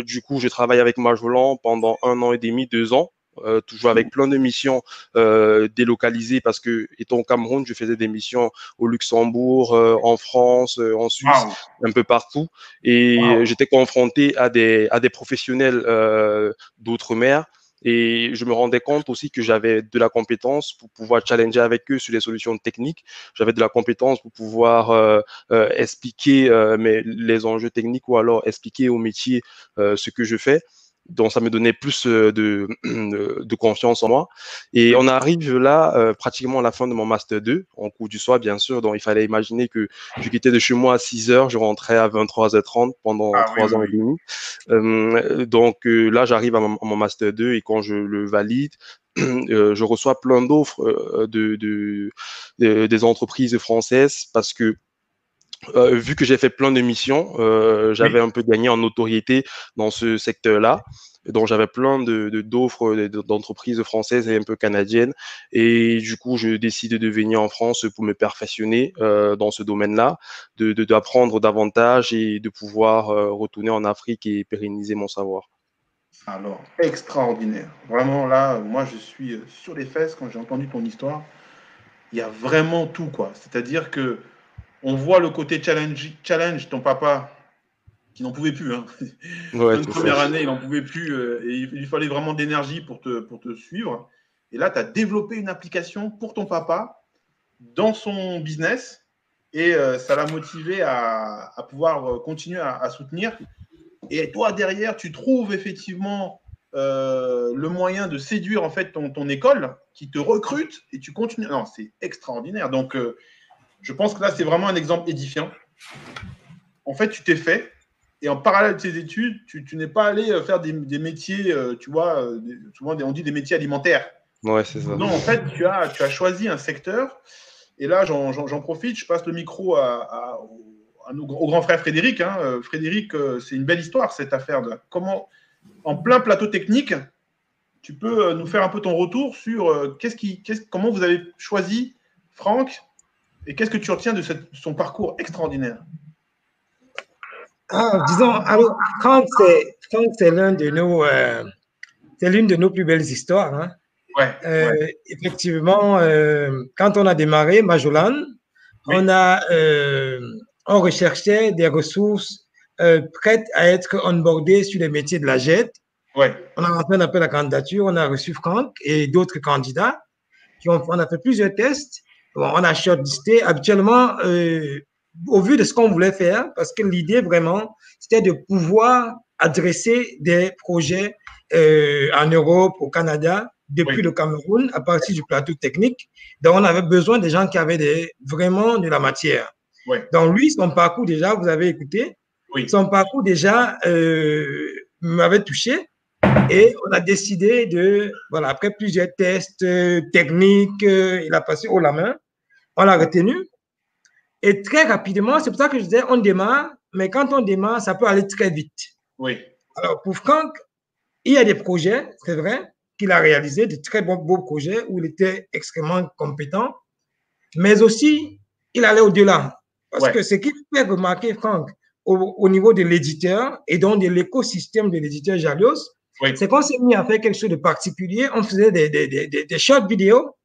du coup, je travaille avec Majolan pendant un an et demi, deux ans. Euh, toujours avec plein de missions euh, délocalisées parce que étant au Cameroun, je faisais des missions au Luxembourg, euh, en France, en Suisse, wow. un peu partout. Et wow. j'étais confronté à des, à des professionnels d'outre-mer. Et je me rendais compte aussi que j'avais de la compétence pour pouvoir challenger avec eux sur les solutions techniques. J'avais de la compétence pour pouvoir euh, euh, expliquer euh, mes, les enjeux techniques ou alors expliquer au métier ce que je fais donc ça me donnait plus de, *clears throat* de, confiance en moi. Et on arrive là euh, pratiquement à la fin de mon master 2, en cours du soir bien sûr. Donc il fallait imaginer que je quittais de chez moi à 6 heures, je rentrais à 23h30 pendant ah, 3 oui, ans oui. et demi. Euh, donc euh, là j'arrive à, mon master 2 et quand je le valide, *clears throat* je reçois plein d'offres de, de, de, des entreprises françaises parce que euh, vu que j'ai fait plein de missions, euh, j'avais oui. un peu gagné en notoriété dans ce secteur-là. Donc j'avais plein de d'offres d'entreprises françaises et un peu canadiennes. Et du coup, je décide de venir en France pour me perfectionner euh, dans ce domaine-là, de d'apprendre davantage et de pouvoir retourner en Afrique et pérenniser mon savoir. Alors, extraordinaire. Vraiment, là, moi, je suis sur les fesses quand j'ai entendu ton histoire. Il y a vraiment tout, quoi. C'est-à-dire que on voit le côté challenge, challenge ton papa qui n'en pouvait plus. Hein. Ouais, première année, il n'en pouvait plus. Euh, et il, fallait vraiment d'énergie pour te, pour te suivre. Et là, tu as développé une application pour ton papa dans son business. Et euh, ça l'a motivé à, à, pouvoir continuer à, à, soutenir. Et toi, derrière, tu trouves effectivement le moyen de séduire en fait ton, ton, école qui te recrute et tu continues. Non, c'est extraordinaire. Donc, je pense que là, c'est vraiment un exemple édifiant. En fait, tu t'es fait, et en parallèle de tes études, tu, n'es pas allé euh, faire des, métiers, euh, tu vois, euh, souvent on dit des métiers alimentaires. Ouais, c'est ça. Non, en fait, tu as, tu as choisi un secteur, et là, j'en profite, je passe le micro à, au grand frère Frédéric. Hein. Frédéric, c'est une belle histoire, cette affaire de comment, en plein plateau technique, tu peux nous faire un peu ton retour sur qu'est-ce qui, comment vous avez choisi, Franck, et qu'est-ce que tu retiens de son parcours extraordinaire? Ah, Disons, alors, Franck, c'est l'un de nos, euh, c'est l'une de nos plus belles histoires. Hein. Ouais, euh, Effectivement, euh, quand on a démarré Majolan, on a, on recherchait des ressources prêtes à être onboardées sur les métiers de la JET. Ouais. On a lancé un appel à candidature, on a reçu Franck et d'autres candidats. Qui ont, on a fait plusieurs tests on a shortlisté habituellement euh, au vu de ce qu'on voulait faire, parce que l'idée vraiment, c'était de pouvoir adresser des projets euh, en Europe, au Canada, depuis le Cameroun, à partir du plateau technique. Donc, on avait besoin des gens qui avaient des, vraiment de la matière. Donc, lui, son parcours déjà, vous avez écouté, son parcours déjà euh, m'avait touché. Et on a décidé de, voilà, après plusieurs tests euh, techniques, euh, il a passé haut la main, on l'a retenu. Et très rapidement, c'est pour ça que je disais, on démarre, mais quand on démarre, ça peut aller très vite. Oui. Alors, pour Franck, il y a des projets, c'est vrai, qu'il a réalisé, de très bons beaux projets où il était extrêmement compétent, mais aussi, il allait au-delà. Parce que ce qui fait remarquer Franck au, niveau de l'éditeur et donc de l'écosystème de l'éditeur Jalios, c'est qu'on s'est mis à faire quelque chose de particulier. On faisait des, des, des, des short vidéos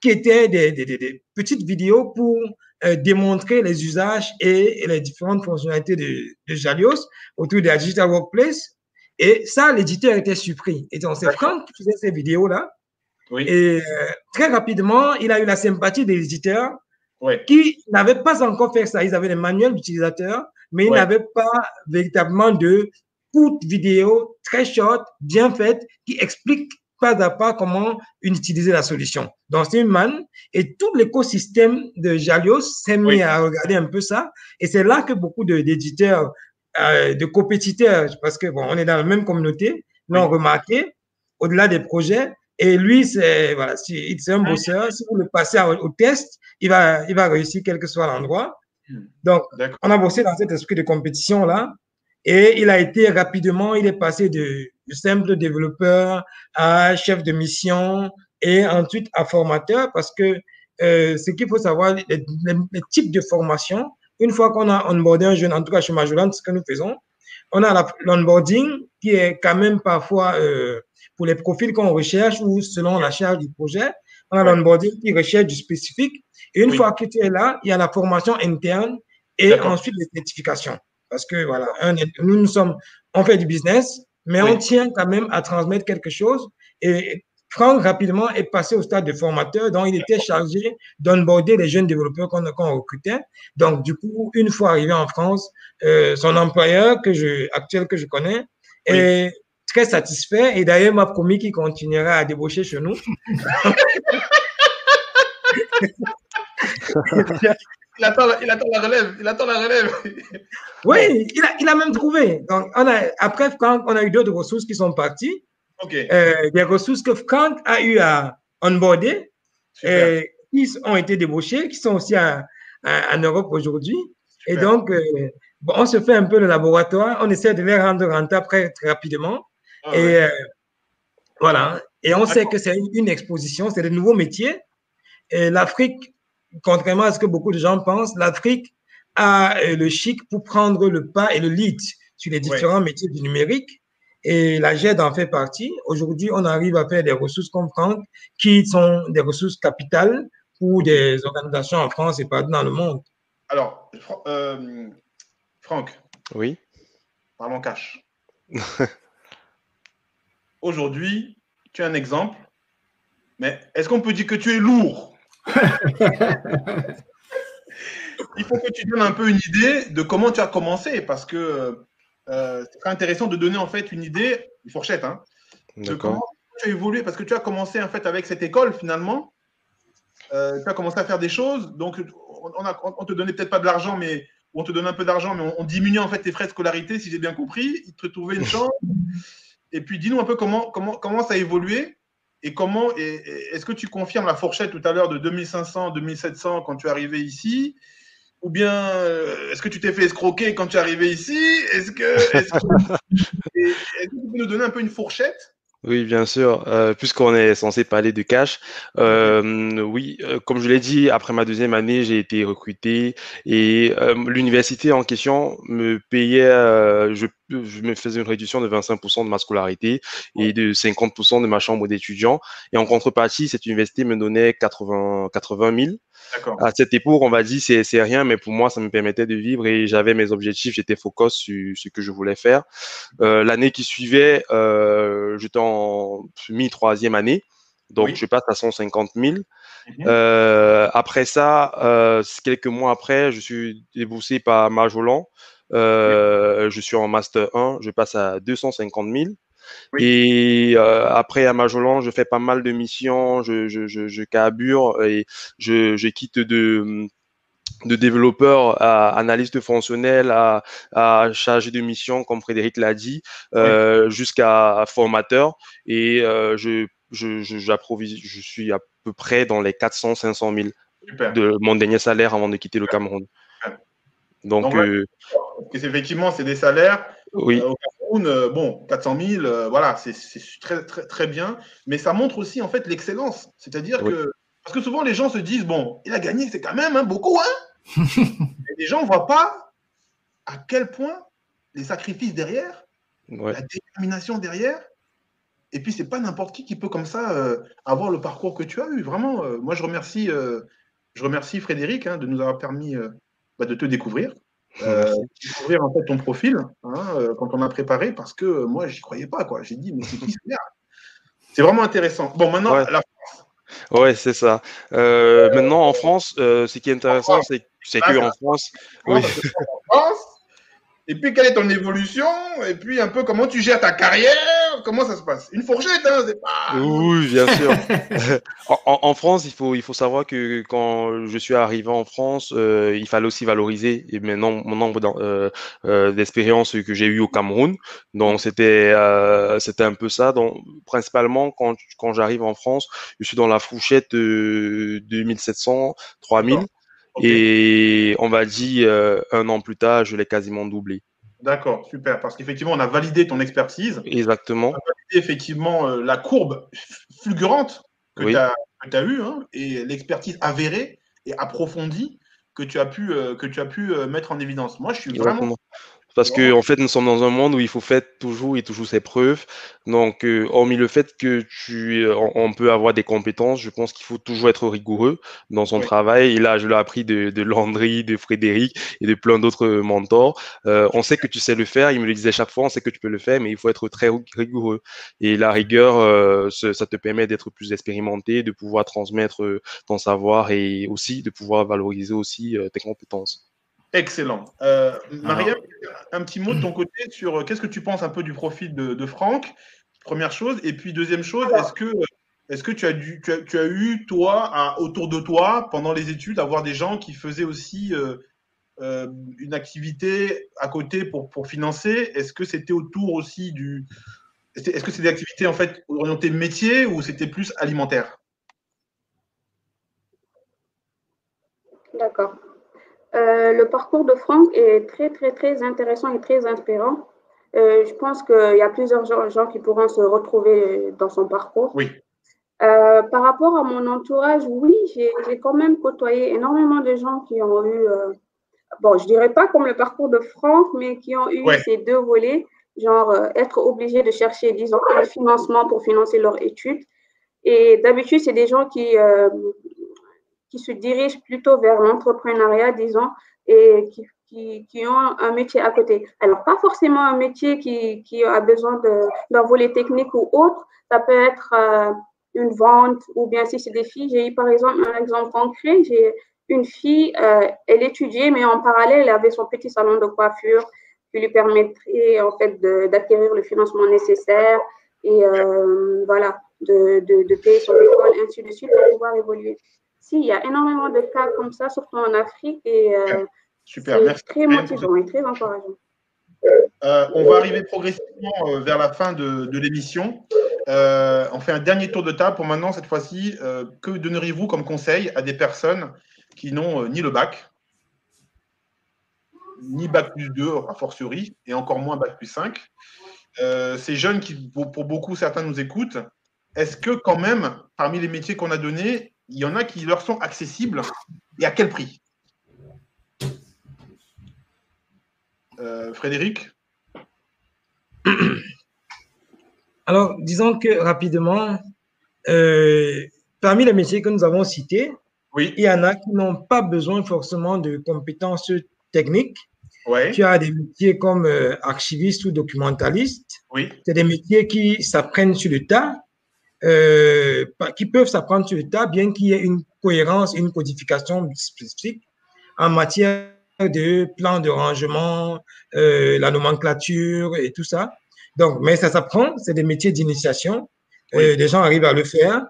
qui étaient des, petites vidéos pour euh, démontrer les usages et, les différentes fonctionnalités de, de, Jalios autour de la Digital Workplace. Et ça, l'éditeur était surpris. Et donc, c'est Franck qui faisait ces vidéos-là. Et euh, très rapidement, il a eu la sympathie des éditeurs qui n'avaient pas encore fait ça. Ils avaient des manuels d'utilisateurs, mais ils n'avaient pas véritablement de courte vidéo très short, bien faite, qui explique pas à pas comment utiliser la solution. Donc, c'est une manne et tout l'écosystème de Jalios s'est mis à regarder un peu ça. Et c'est là que beaucoup d'éditeurs, euh, de compétiteurs, parce que bon, on est dans la même communauté, l'ont remarqué au-delà des projets. Et lui, c'est voilà, c'est un bosseur. Si vous le passez au, test, il va, il va réussir quel que soit l'endroit. Hmm. Donc, on a bossé dans cet esprit de compétition là. Et il a été rapidement, il est passé de, simple développeur à chef de mission et ensuite à formateur parce que euh, ce qu'il faut savoir, les, types de formation, une fois qu'on a onboardé un jeune, en tout cas chez Majolant, ce que nous faisons, on a l'onboarding qui est quand même parfois euh, pour les profils qu'on recherche ou selon la charge du projet, on a l'onboarding qui recherche du spécifique. Et une fois que tu es là, il y a la formation interne et ensuite les certifications. Parce que voilà, nous, nous sommes, on fait du business, mais on tient quand même à transmettre quelque chose. Et Franck, rapidement, est passé au stade de formateur, donc il était chargé d'onboarder les jeunes développeurs qu'on recrutait. Donc, du coup, une fois arrivé en France, euh, son employeur que je, actuel que je connais est très satisfait et d'ailleurs m'a promis qu'il continuera à débaucher chez nous. *laughs* il attend, il attend la relève. Il attend la relève. oui, il a, il a même trouvé. Donc, on a, après Franck, on a eu d'autres ressources qui sont parties. Euh, des ressources que Franck a eu à onboarder, euh, qui ont été débauchées, qui sont aussi en Europe aujourd'hui. Et donc, euh, bon, on se fait un peu le laboratoire, on essaie de les rendre rentables très, très rapidement. Ah et euh, voilà. Et on sait que c'est une exposition, c'est de nouveaux métiers. L'Afrique contrairement à ce que beaucoup de gens pensent, l'Afrique a euh, le chic pour prendre le pas et le lead sur les différents métiers du numérique. Et la GED en fait partie. Aujourd'hui, on arrive à faire des ressources comme Franck, qui sont des ressources capitales pour des organisations en France et pas dans le monde. Alors, euh, Franck. Oui. Parlons cash. *laughs* Aujourd'hui, tu as un exemple, mais est-ce qu'on peut dire que tu es lourd? *laughs* Il faut que tu donnes un peu une idée de comment tu as commencé, parce que euh, c'est intéressant de donner en fait une idée, une fourchette, hein, de comment tu as évolué, parce que tu as commencé en fait avec cette école finalement. Euh, tu as commencé à faire des choses, donc on, a, on te donnait peut-être pas de l'argent, mais on te donne un peu d'argent, mais on, on, diminue en fait tes frais de scolarité, si j'ai bien compris. Ils te trouvaient une *laughs* chambre. Et puis dis-nous un peu comment, comment, comment ça a évolué et comment est-ce que tu confirmes la fourchette tout à l'heure de 2500, 2700 quand tu es arrivé ici? Ou bien euh, est-ce que tu t'es fait escroquer quand tu es arrivé ici? Est-ce que, est que, *laughs* est que, tu peux nous donner un peu une fourchette? Oui, bien sûr. Euh, Puisqu'on est censé parler de cash, euh, oui, euh, comme je l'ai dit, après ma deuxième année, j'ai été recruté et l'université en question me payait, je, je, me faisais une réduction de 25% de ma scolarité et de 50% de ma chambre d'étudiant. Et en contrepartie, cette université me donnait 80, 80 000 à cette époque, on va dire, c'est, c'est rien, mais pour moi, ça me permettait de vivre et j'avais mes objectifs, j'étais focus sur ce que je voulais faire. Euh, l'année qui suivait, euh, j'étais en mi-troisième année, donc oui. je passe à 150 000. Mm-hmm. Euh, après ça, quelques mois après, je suis déboursé par Majolan. Euh, je suis en Master 1, je passe à 250 000. Oui. Et euh, après, à Majolan, je fais pas mal de missions, je, je, je, je cabure et je, je quitte de de développeur à analyste fonctionnel, à, à chargé de mission, comme Frédéric l'a dit, euh, oui. jusqu'à formateur. Et euh, je, je, je, je suis à peu près dans les 400-500 000 Super. de mon dernier salaire avant de quitter le Cameroun. Donc, Donc euh, effectivement, c'est des salaires. Oui. Euh, Cameroun, bon, 400 000, euh, voilà, c'est très, très, très bien. Mais ça montre aussi, en fait, l'excellence. C'est-à-dire oui. que. Parce que souvent, les gens se disent, bon, il a gagné, c'est quand même hein, beaucoup, hein *laughs* Et les gens ne voient pas à quel point les sacrifices derrière, ouais. la détermination derrière, et puis, c'est pas n'importe qui qui peut comme ça euh, avoir le parcours que tu as eu. Vraiment, euh, moi, je remercie, je remercie Frédéric hein, de nous avoir permis bah, de te découvrir. *laughs* découvrir en fait ton profil hein, quand on a préparé parce que moi, j'y croyais pas. quoi. J'ai dit, mais c'est qui ce C'est vraiment intéressant. Bon, maintenant, ouais. la France. Ouais, c'est ça. maintenant, en France, ce qui est intéressant, c'est ah, qu'en France. Oui. En France, et puis, quelle est ton évolution? Et puis, un peu, comment tu gères ta carrière? Comment ça se passe? Une fourchette, hein. Oui, bien sûr. *laughs* en, en, France, il faut, il faut savoir que quand je suis arrivé en France, euh, il fallait aussi valoriser et maintenant, mon nombre euh, euh, d'expériences que j'ai eu au Cameroun. Donc, c'était euh, c'était un peu ça. Donc, principalement, quand, quand j'arrive en France, je suis dans la fourchette de 2700, 3000. Okay. Et on va dire euh, un an plus tard, je l'ai quasiment doublé. D'accord, super. Parce qu'effectivement, on a validé ton expertise. Exactement. On a validé effectivement euh, la courbe fulgurante que oui. tu as, as eue hein, et l'expertise avérée et approfondie que tu as pu, euh, que tu as pu mettre en évidence. Moi, je suis Exactement. vraiment parce que en fait, nous sommes dans un monde où il faut faire toujours et toujours ses preuves. Donc, euh, hormis le fait que tu, on, on, peut avoir des compétences, je pense qu'il faut toujours être rigoureux dans son oui. travail. Et là, je l'ai appris de, de Landry, de Frédéric et de plein d'autres mentors. Euh, on sait que tu sais le faire. Il me le disait chaque fois. On sait que tu peux le faire, mais il faut être très rigoureux. Et la rigueur, euh, ça te permet d'être plus expérimenté, de pouvoir transmettre euh, ton savoir et aussi de pouvoir valoriser aussi euh, tes compétences. Excellent. Euh, Maria, un petit mot de ton côté sur euh, qu'est-ce que tu penses un peu du profil de, de Franck? Première chose. Et puis, deuxième chose, est-ce que, est que tu, as dû, tu, as, tu as eu, toi, à, autour de toi, pendant les études, avoir des gens qui faisaient aussi euh, euh, une activité à côté pour, pour financer? Est-ce que c'était autour aussi du. Est-ce que c'était des activités en fait orientées métier ou c'était plus alimentaire? D'accord. Euh, le parcours de Franck est très, très, très intéressant et très inspirant. Euh, je pense qu'il y a plusieurs gens, gens, qui pourront se retrouver dans son parcours. Oui. Euh, par rapport à mon entourage, oui, j'ai quand même côtoyé énormément de gens qui ont eu, bon, je dirais pas comme le parcours de Franck, mais qui ont eu ouais. ces deux volets, genre être obligé de chercher, disons, un financement pour financer leurs études. Et d'habitude, c'est des gens qui, qui se dirigent plutôt vers l'entrepreneuriat, disons, et qui qui, ont un métier à côté. Alors, pas forcément un métier qui, qui a besoin d'un volet technique ou autre. Ça peut être euh, une vente ou bien si c'est des filles. J'ai eu par exemple un exemple concret. J'ai une fille, euh, elle étudiait, mais en parallèle, elle avait son petit salon de coiffure qui lui permettrait en fait d'acquérir le financement nécessaire et euh, voilà, de, de, payer son école, ainsi de suite, pour pouvoir évoluer. Si, il y a énormément de cas comme ça, surtout en Afrique, et euh, Super, merci. très motivant et très encourageant. Euh, on va arriver progressivement euh, vers la fin de, de l'émission. Euh, on fait un dernier tour de table pour maintenant, cette fois-ci. Que donneriez-vous comme conseil à des personnes qui n'ont ni le bac, ni bac plus 2, a fortiori, et encore moins bac plus 5 Ces jeunes qui, pour, pour, beaucoup, certains nous écoutent, est-ce que quand même, parmi les métiers qu'on a donnés, il y en a qui leur sont accessibles et à quel prix Frédéric *coughs* Alors, disons que rapidement, euh, parmi les métiers que nous avons cités, oui. il y en a qui n'ont pas besoin forcément de compétences techniques. Ouais. Tu as des métiers comme euh, archiviste ou documentaliste. Oui. C'est des métiers qui s'apprennent sur le tas, euh, qui peuvent s'apprendre sur le tas, bien qu'il y ait une cohérence, une codification spécifique en matière de plan de rangement, euh, la nomenclature et tout ça. Donc, mais ça s'apprend, c'est des métiers d'initiation. Oui. Euh, des gens arrivent à le faire.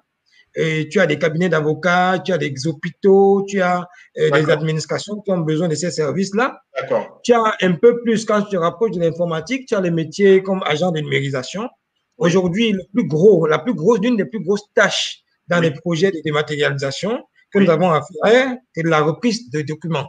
Et tu as des cabinets d'avocats, tu as des hôpitaux, tu as euh, des administrations qui ont besoin de ces services-là. Tu as un peu plus, quand tu te rapproches de l'informatique, tu as les métiers comme agent de numérisation. Aujourd'hui, le plus gros, la plus grosse, l'une des plus grosses tâches dans oui. les projets de dématérialisation que nous avons à faire, c'est la reprise de documents.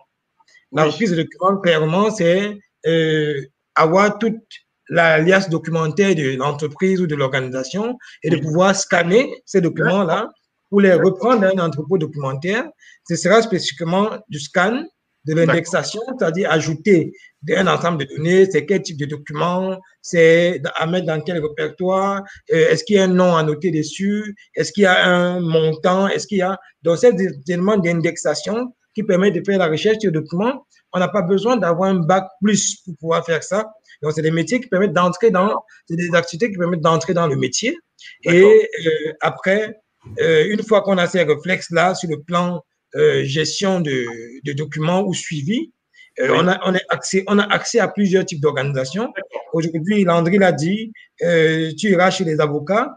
La reprise de documents, clairement, c'est euh, avoir toute la liasse documentaire de l'entreprise ou de l'organisation et de pouvoir scanner ces documents-là pour les reprendre dans un entrepôt documentaire. Ce sera spécifiquement du scan, de l'indexation, c'est-à-dire ajouter un ensemble de données, c'est quel type de document, c'est à mettre dans quel répertoire, euh, est-ce qu'il y a un nom à noter dessus, est-ce qu'il y a un montant, est-ce qu'il y a... Donc, ces éléments d'indexation qui permettent de faire la recherche sur le document, on n'a pas besoin d'avoir un bac plus pour pouvoir faire ça. Donc, c'est des métiers qui permettent d'entrer dans, c'est des activités qui permettent d'entrer dans le métier. Et euh, après, euh, une fois qu'on a ces réflexes-là sur le plan gestion de, de, documents ou suivi, oui. on, a, on, a accès, on a accès à plusieurs types d'organisations. Aujourd'hui, Landry l'a dit, tu iras chez les avocats,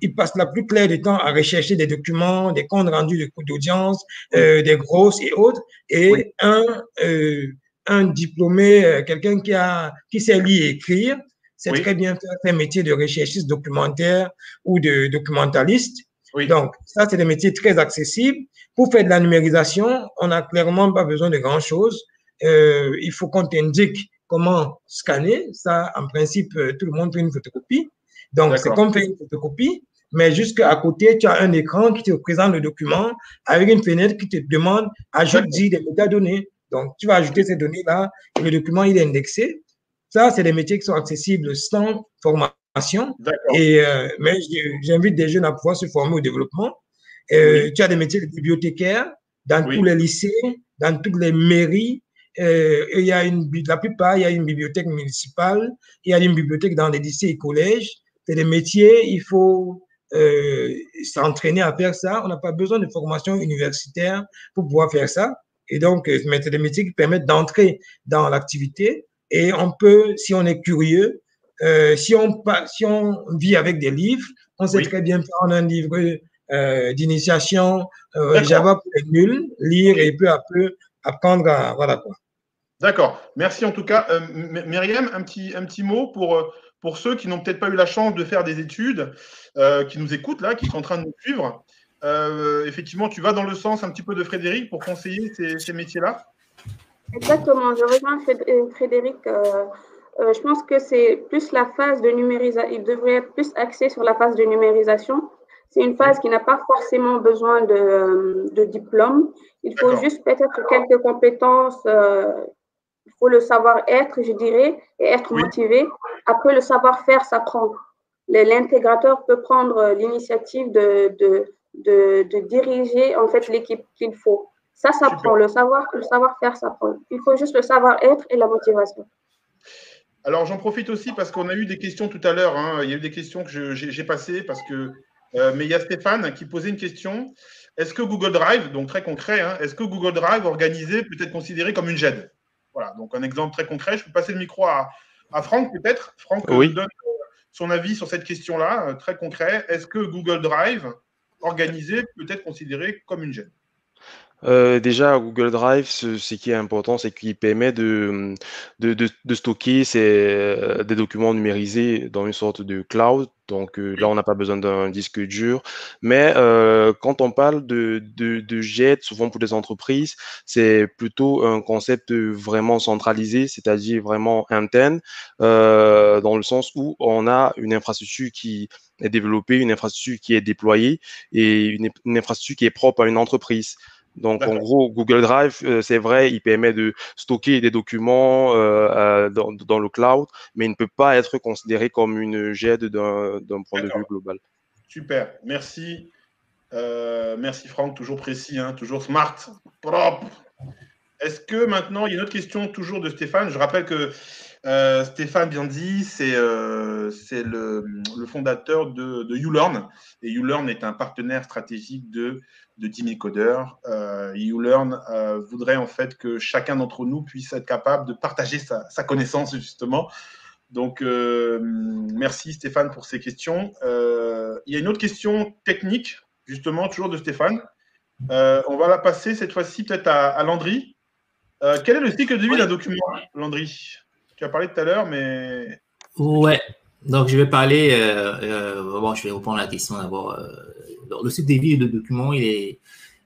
ils passent la plus claire du temps à rechercher des documents, des comptes rendus de cours d'audience, euh, des grosses et autres. Et oui. un, euh, un diplômé, euh, quelqu'un qui, a, qui sait lire et écrire, c'est oui. très bien faire un métier de recherchiste documentaire ou de documentaliste. Oui. Donc, ça, c'est des métiers très accessibles. Pour faire de la numérisation, on n'a clairement pas besoin de grand-chose. Euh, il faut qu'on t'indique comment scanner. Ça, en principe, tout le monde fait une photocopie. Donc, c'est comme faire une photocopie, mais jusqu'à côté, tu as un écran qui te présente le document avec une fenêtre qui te demande ajoute des métadonnées. Donc, tu vas ajouter ces données-là et le document, il est indexé. Ça, c'est des métiers qui sont accessibles sans formation. Et, euh, mais j'invite des jeunes à pouvoir se former au développement. Euh, oui. Tu as des métiers de bibliothécaire dans oui. tous les lycées, dans toutes les mairies. Euh, il y a une, la plupart, il y a une bibliothèque municipale, il y a une bibliothèque dans les lycées et collèges. C'est des métiers, il faut euh, s'entraîner à faire ça. On n'a pas besoin de formation universitaire pour pouvoir faire ça. Et donc, mais c'est des métiers qui permettent d'entrer dans l'activité. Et on peut, si on est curieux, euh, si, on, si on vit avec des livres, on sait oui. très bien prendre un livre euh, d'initiation euh, Java pour les nuls, lire et peu à peu apprendre à. Voilà quoi. D'accord. Merci en tout cas. Euh, Myriam, un petit, un petit mot pour, pour ceux qui n'ont peut-être pas eu la chance de faire des études, euh, qui nous écoutent là, qui sont en train de nous suivre. Euh, effectivement, tu vas dans le sens un petit peu de Frédéric pour conseiller ces, ces métiers-là? Exactement. Je rejoins Frédéric. Je pense que c'est plus la phase de numérisation. Il devrait être plus axé sur la phase de numérisation. C'est une phase qui n'a pas forcément besoin de, de diplôme. Il faut juste peut-être quelques compétences euh, il faut le savoir-être, je dirais, et être oui. motivé. Après, le savoir-faire s'apprend. L'intégrateur peut prendre l'initiative de, de, de, de, diriger en fait l'équipe qu'il faut. Ça s'apprend. Le savoir, le savoir-faire s'apprend. Il faut juste le savoir-être et la motivation. Alors, j'en profite aussi parce qu'on a eu des questions tout à l'heure. Hein. Il y a eu des questions que j'ai passées parce que. Euh, mais il y a Stéphane qui posait une question. Est-ce que Google Drive, donc très concret, hein, est-ce que Google Drive organisé peut être considéré comme une GED Voilà, donc un exemple très concret. Je peux passer le micro à, Franck peut-être. Franck oui. donne son avis sur cette question-là, euh, très concret. Est-ce que Google Drive organisé peut être considéré comme une GED euh, déjà, Google Drive, ce, qui est important, c'est qu'il permet de, stocker euh, des documents numérisés dans une sorte de cloud. Donc euh, là, on n'a pas besoin d'un disque dur. Mais quand on parle de, jet, souvent pour des entreprises, c'est plutôt un concept vraiment centralisé, c'est-à-dire vraiment interne, dans le sens où on a une infrastructure qui est développée, une infrastructure qui est déployée et une infrastructure qui est propre à une entreprise. Donc, en gros, Google Drive, euh, c'est vrai, il permet de stocker des documents euh, euh, dans, le cloud, mais il ne peut pas être considéré comme une GED d'un point de vue global. Super, merci. merci Franck, toujours précis, hein, toujours smart, propre. Est-ce que maintenant, il y a une autre question toujours de Stéphane. Je rappelle que Stéphane Biandi, c'est le, fondateur de, de YouLearn. Et YouLearn est un partenaire stratégique de de 10 000 codeurs. Euh, YouLearn euh, voudrait en fait que chacun d'entre nous puisse être capable de partager sa, connaissance justement. Donc, euh, merci Stéphane pour ces questions. il y a une autre question technique, justement, toujours de Stéphane. on va la passer cette fois-ci peut-être à, Landry. quel est le cycle de vie d'un document, Landry? Tu as parlé tout à l'heure, mais. Ouais, donc je vais parler. bon, je vais reprendre la question d'abord le cycle de vie du document, il est,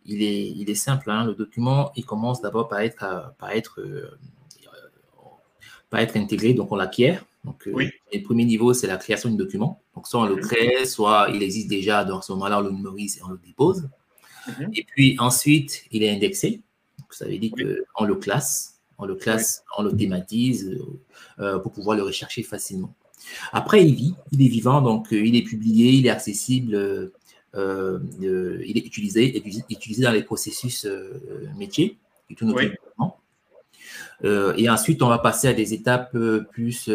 il est, il est simple. Hein. Le document, il commence d'abord par être, par être, euh, par être intégré, donc on l'acquiert. Donc, euh, le premier niveau, c'est la création du document. Donc, soit on le crée, soit il existe déjà, dans ce moment-là, on le numérise et on le dépose. Mhm. Et puis ensuite, il est indexé. Donc, ça veut dire qu'on le classe, on le classe, on le thématise euh, pour pouvoir le rechercher facilement. Après, il vit, il est vivant, donc il est publié, il est accessible euh, il est utilisé, utilisé dans les processus euh, métiers euh, et ensuite, on va passer à des étapes plus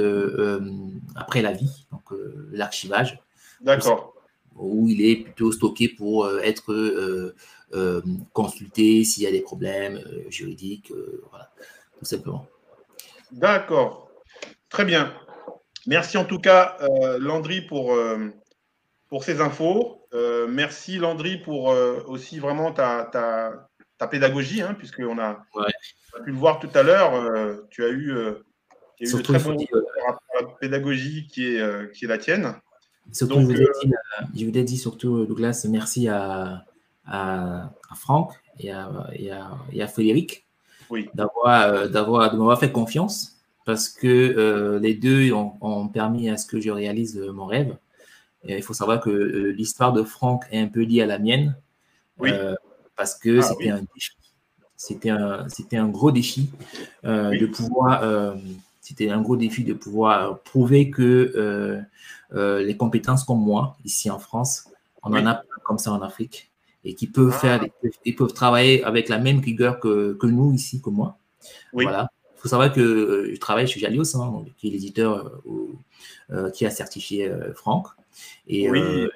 après la vie, donc l'archivage. D'accord. Où il est plutôt stocké pour être consulté s'il y a des problèmes juridiques, voilà, tout simplement. D'accord. Très bien. Merci en tout cas, Landry, pour, pour ces infos. Euh, merci Landry pour euh, aussi vraiment ta, ta, pédagogie, hein, puisqu'on a, a, pu le voir tout à l'heure. Euh, tu as eu, tu as eu très bon la pédagogie qui est, qui est la tienne. Surtout, je, vous ai dit, surtout, Douglas, merci à, à, Franck et à, et à, Frédéric oui. d'avoir, d'avoir, de m'avoir fait confiance parce que les deux ont, ont, permis à ce que je réalise mon rêve il faut savoir que euh, l'histoire de Franck est un peu liée à la mienne. Euh, parce que ah c'était un défi. C'était un, c'était un gros défi euh, de pouvoir. c'était un gros défi de pouvoir prouver que les compétences comme moi, ici en France, on en a comme ça en Afrique et qui peuvent faire, ah. ils peuvent travailler avec la même rigueur que, que nous ici, que moi. Voilà. Il faut savoir que je travaille chez Jalios, hein, qui est l'éditeur qui a certifié Franck. Et oui. Euh,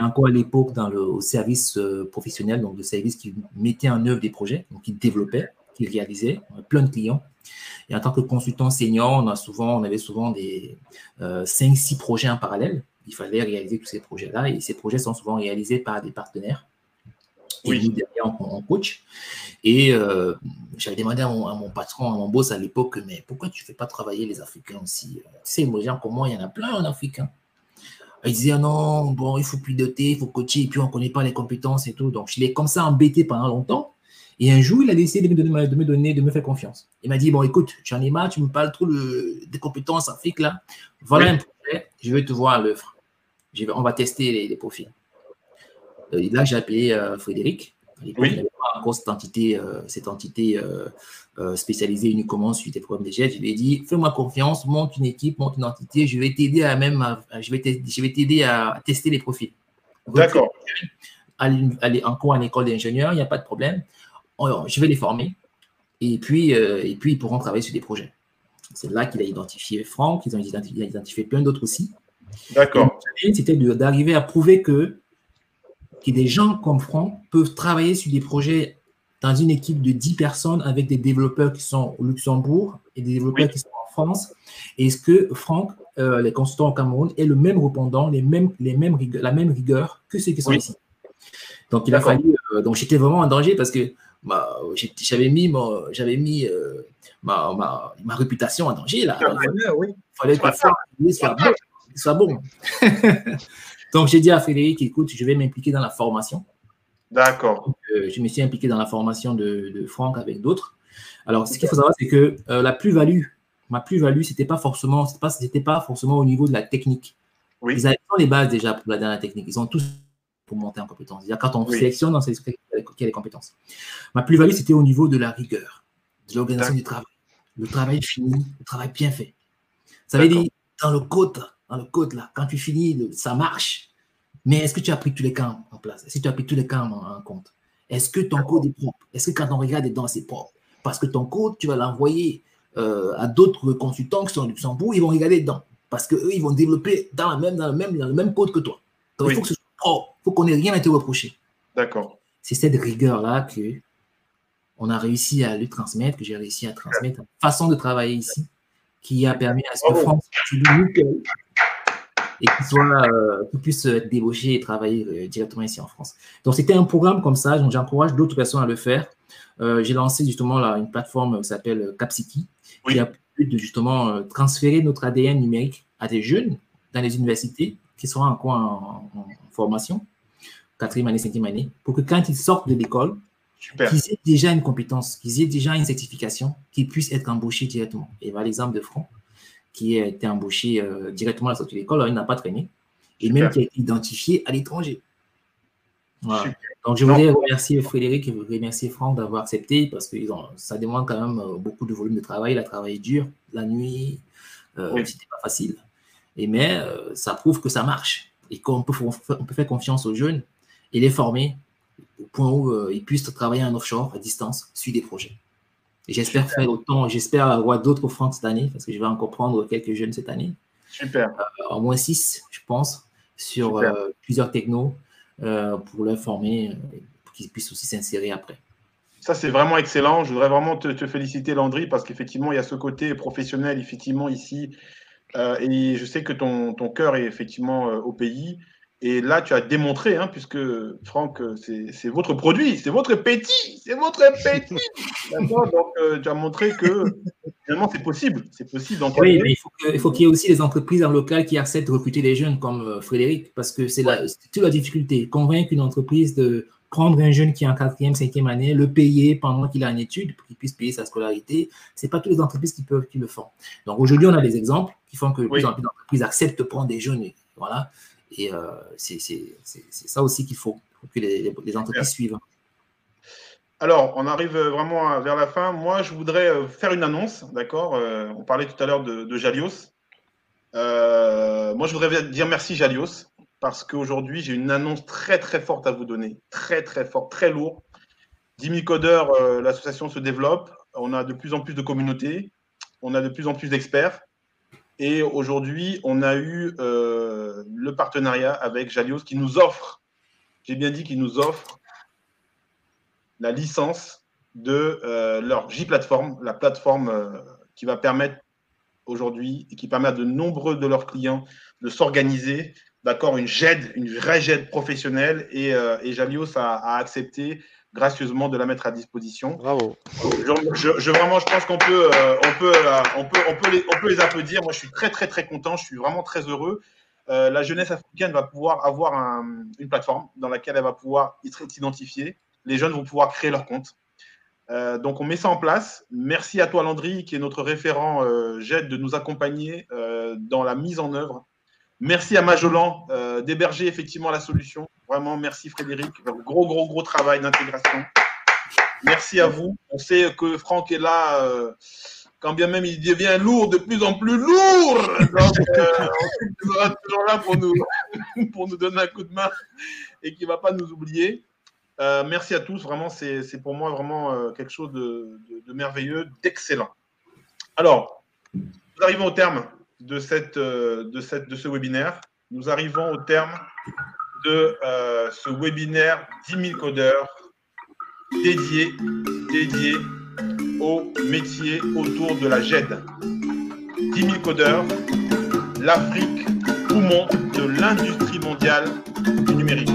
encore à l'époque dans le au service euh, professionnel, donc le service qui mettait en œuvre des projets, donc qui développait, qui réalisait, plein de clients. Et en tant que consultant senior, on, a souvent, on avait souvent des 5-6 euh, projets en parallèle. Il fallait réaliser tous ces projets-là. Et ces projets sont souvent réalisés par des partenaires. Et oui. nous, derrière, on, coach. Et j'avais demandé à mon, patron, à mon boss à l'époque, mais pourquoi tu ne fais pas travailler les Africains aussi? Tu sais, les gens comme moi, il y en a plein en Africain. Il disait, ah non, bon, il faut piloter, il faut coacher, et puis on ne connaît pas les compétences et tout. Donc, je l'ai comme ça embêté pendant longtemps. Et un jour, il a décidé de me donner, de me, donner, de me faire confiance. Il m'a dit, bon, écoute, tu en es marre, tu me parles trop des compétences Afrique, là. Voilà un projet, je vais te voir à l'œuvre. On va tester les, profils. Euh, là, j'ai appelé euh, Frédéric. oui. il pas encore cette entité, euh, cette entité euh, spécialisé uniquement sur des problèmes de jet. Je lui ai dit, fais-moi confiance, monte une équipe, monte une entité, je vais t'aider à même, je vais t'aider à tester les profils. D'accord. Aller, encore en école d'ingénieur, il n'y a pas de problème. je vais les former et puis, et puis ils pourront travailler sur des projets. C'est là qu'il a identifié Franck, ils ont identifié, identifié plein d'autres aussi. D'accord. C'était d'arriver à prouver que, que des gens comme Franck peuvent travailler sur des projets dans une équipe de 10 personnes avec des développeurs qui sont au Luxembourg et des développeurs qui sont en France. Est-ce que Franck, euh, les consultants au Cameroun, est le même répondant, les mêmes, les mêmes la même rigueur que ceux qui sont ici? Donc, il a fallu. Euh, donc, j'étais vraiment en danger parce que bah, j'avais mis, euh, ma, ma, ma, réputation en danger. Là. Il fallait que Franck soit bon. *laughs* Donc, j'ai dit à Frédéric écoute, je vais m'impliquer dans la formation. D'accord. Euh, je me suis impliqué dans la formation de, de Franck avec d'autres. Alors, ce qu'il faut savoir, c'est que euh, la plus-value, ma plus-value, c'était pas forcément, c'était pas, c'était pas forcément au niveau de la technique. Oui. Ils avaient les bases déjà pour la dernière technique. Ils ont tous pour monter en compétence. Quand on sélectionne, on sait qu'il y a les compétences. Ma plus-value, c'était au niveau de la rigueur, de l'organisation du travail. Le travail fini, le travail bien fait. Ça veut dire, dans le code, dans le code là, quand tu finis, ça marche. Mais est-ce que tu as pris tous les camps en place? Est-ce que tu as pris tous les camps en, compte? Est-ce que ton code est propre? Est-ce que quand on regarde dedans, c'est propre? Parce que ton code, tu vas l'envoyer euh, à d'autres consultants qui sont au Luxembourg, ils vont regarder dedans. Parce qu'eux, ils vont développer dans, la même, dans, le même, dans le même code que toi. Donc, il faut que ce soit propre. Il faut qu'on n'ait rien à te reprocher. D'accord. C'est cette rigueur-là que on a réussi à lui transmettre, que j'ai réussi à transmettre, façon de travailler ici, qui a permis à ce que France et qui soit, euh, puisse être débauché et travailler euh, directement ici en France. Donc, c'était un programme comme ça. Donc, j'encourage d'autres personnes à le faire. Euh, j'ai lancé justement là, une plateforme qui s'appelle Capsiki, qui a pu de justement transférer notre ADN numérique à des jeunes dans les universités qui sont encore en, en, formation, quatrième année, cinquième année, pour que quand ils sortent de l'école, qu'ils aient déjà une compétence, qu'ils aient déjà une certification, qu'ils puissent être embauchés directement. Et voilà l'exemple de Franck qui a été embauché euh, directement à la sortie de l'école, il n'a pas traîné, et même qui a été identifié à l'étranger. Donc, je voulais remercier Frédéric et remercier Franck d'avoir accepté parce que ça demande quand même euh, beaucoup de volume de travail. Il a travaillé dur la nuit, euh, c'était pas facile. Et mais euh, ça prouve que ça marche et qu'on peut, on peut faire confiance aux jeunes et les former au point où ils puissent travailler en offshore à distance, suivre des projets j'espère faire autant, j'espère avoir d'autres Franck cette année, parce que je vais encore prendre quelques jeunes cette année. Super. Euh, au moins six, je pense, sur euh, plusieurs technos euh, pour les former, pour qu'ils puissent aussi s'insérer après. Ça, c'est vraiment excellent. Je voudrais vraiment te, te féliciter, Landry, parce qu'effectivement, il y a ce côté professionnel, effectivement, ici. et je sais que ton, ton cœur est effectivement au pays. Et là, tu as démontré, hein, puisque Franck, c'est votre produit, c'est votre petit, c'est votre petit. *laughs* Donc, euh, tu as montré que finalement, c'est possible. C'est possible. Oui, mais il faut qu'il y ait aussi des entreprises en local qui acceptent de recruter des jeunes comme euh, Frédéric, parce que c'est toute la difficulté. Convaincre une entreprise de prendre un jeune qui est en quatrième, cinquième année, le payer pendant qu'il est en études pour qu'il puisse payer sa scolarité, c'est pas toutes les entreprises qui peuvent qui le font. Donc aujourd'hui, on a des exemples qui font que plus en plus d'entreprises acceptent de prendre des jeunes. Voilà. Et euh, c'est ça aussi qu'il faut, que les, les entreprises suivent. Alors, on arrive vraiment vers la fin. Moi, je voudrais euh, faire une annonce, d'accord euh, On parlait tout à l'heure de, Jalios. moi, je voudrais dire merci Jalios, parce qu'aujourd'hui, j'ai une annonce très, très forte à vous donner. Très, très forte, très lourde. 10 000 codeurs, l'association se développe. On a de plus en plus de communautés. On a de plus en plus d'experts. Et aujourd'hui, on a eu euh, le partenariat avec Jalios qui nous offre, j'ai bien dit qu'ils nous offre la licence de euh, leur J-Platform, la plateforme euh, qui va permettre aujourd'hui et qui permet à de nombreux de leurs clients de s'organiser, d'accord, une GED, une vraie GED professionnelle. Et, Jalios a accepté gracieusement de la mettre à disposition. Bravo. Je, vraiment, je pense qu'on peut, euh, on peut, euh, on peut, on peut les, on peut les applaudir. Moi, je suis très, très, très content. Je suis vraiment très heureux. Euh, la jeunesse africaine va pouvoir avoir une plateforme dans laquelle elle va pouvoir être identifiée. Les jeunes vont pouvoir créer leur compte. donc, on met ça en place. Merci à toi, Landry, qui est notre référent JED, de nous accompagner dans la mise en œuvre. Merci à Majolan d'héberger effectivement la solution. Vraiment, merci Frédéric. Gros, gros, gros travail d'intégration. Merci à vous. On sait que Franck est là, euh, quand bien même il devient lourd, de plus en plus lourd. Donc, euh, on sera toujours là pour nous, *laughs* pour nous donner un coup de main et qui ne va pas nous oublier. Euh, merci à tous. Vraiment, c'est pour moi vraiment euh, quelque chose de, merveilleux, d'excellent. Alors, nous arrivons au terme de, cette, de, cette, de ce webinaire. Nous arrivons au terme de ce webinaire 10 000 codeurs dédié, dédié au métier autour de la GED. 10 000 codeurs, l'Afrique, poumon de l'industrie mondiale du numérique.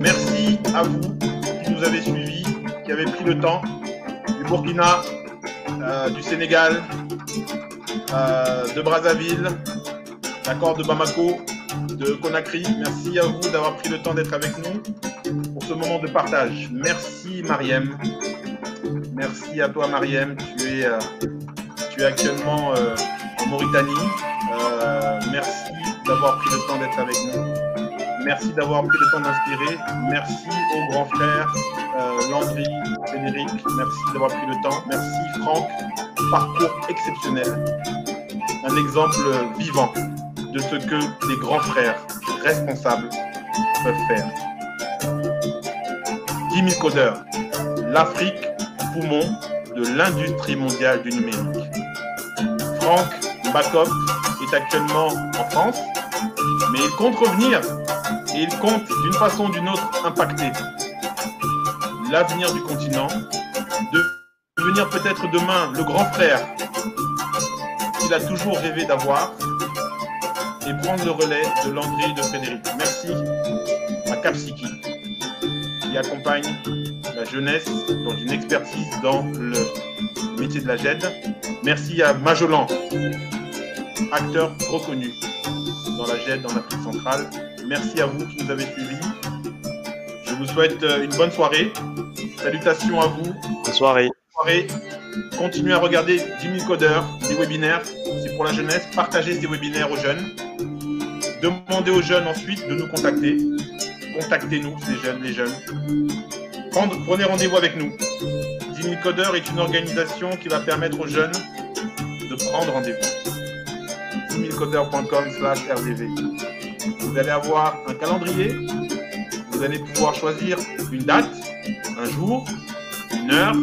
Merci à vous qui nous avez suivis, qui avez pris le temps du Burkina, euh, du Sénégal, euh, de Brazzaville, d'accord, de Bamako, de Conakry. Merci à vous d'avoir pris le temps d'être avec nous pour ce moment de partage. Merci Mariem. Merci à toi Mariem. Tu es, euh, actuellement en Mauritanie. merci d'avoir pris le temps d'être avec nous. Merci d'avoir pris le temps d'inspirer. Merci aux grands frères euh, Landry, Frédéric. Merci d'avoir pris le temps. Merci Franck. Parcours exceptionnel. Un exemple vivant de ce que les grands frères responsables peuvent faire. 10 000 codeurs. L'Afrique, poumon de l'industrie mondiale du numérique. Franck Bakop est actuellement en France, mais il compte revenir et il compte d'une façon ou d'une autre impacter l'avenir du continent, de devenir peut-être demain le grand frère qu'il a toujours rêvé d'avoir et prendre le relais de Landry et de Frédéric. Merci à Capsiki qui accompagne la jeunesse dans une expertise dans le métier de la GED. Merci à Majolan, acteur reconnu dans la GED en Afrique centrale. Merci à vous qui nous avez suivis. Je vous souhaite euh, une bonne soirée. Salutations à vous. Bonne soirée. soirée. Continuez à regarder 10 000 codeurs, des webinaires. C'est pour la jeunesse. Partagez ces webinaires aux jeunes. Demandez aux jeunes ensuite de nous contacter. Contactez-nous, ces jeunes, les jeunes. Prenez rendez-vous avec nous. 10 000 codeurs est une organisation qui va permettre aux jeunes de prendre rendez-vous. 10 000codeurs.com slash RDV. Vous allez avoir un calendrier. Vous allez pouvoir choisir une date, un jour, une heure.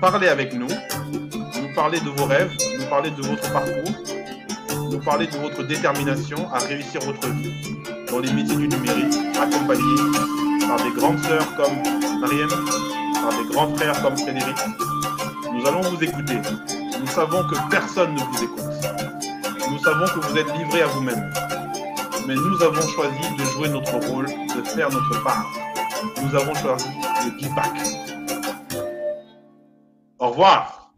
Parler avec nous. Nous parler de vos rêves. Nous parler de votre parcours. Parler de votre détermination à réussir votre vie dans les métiers du numérique, accompagné par des grandes sœurs comme Mariam, par des grands frères comme Frédéric. Nous allons vous écouter. Nous savons que personne ne vous écoute. Nous savons que vous êtes livrés à vous-même mais nous avons choisi de jouer notre rôle, de faire notre part. Nous avons choisi le give Au revoir.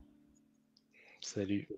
Salut.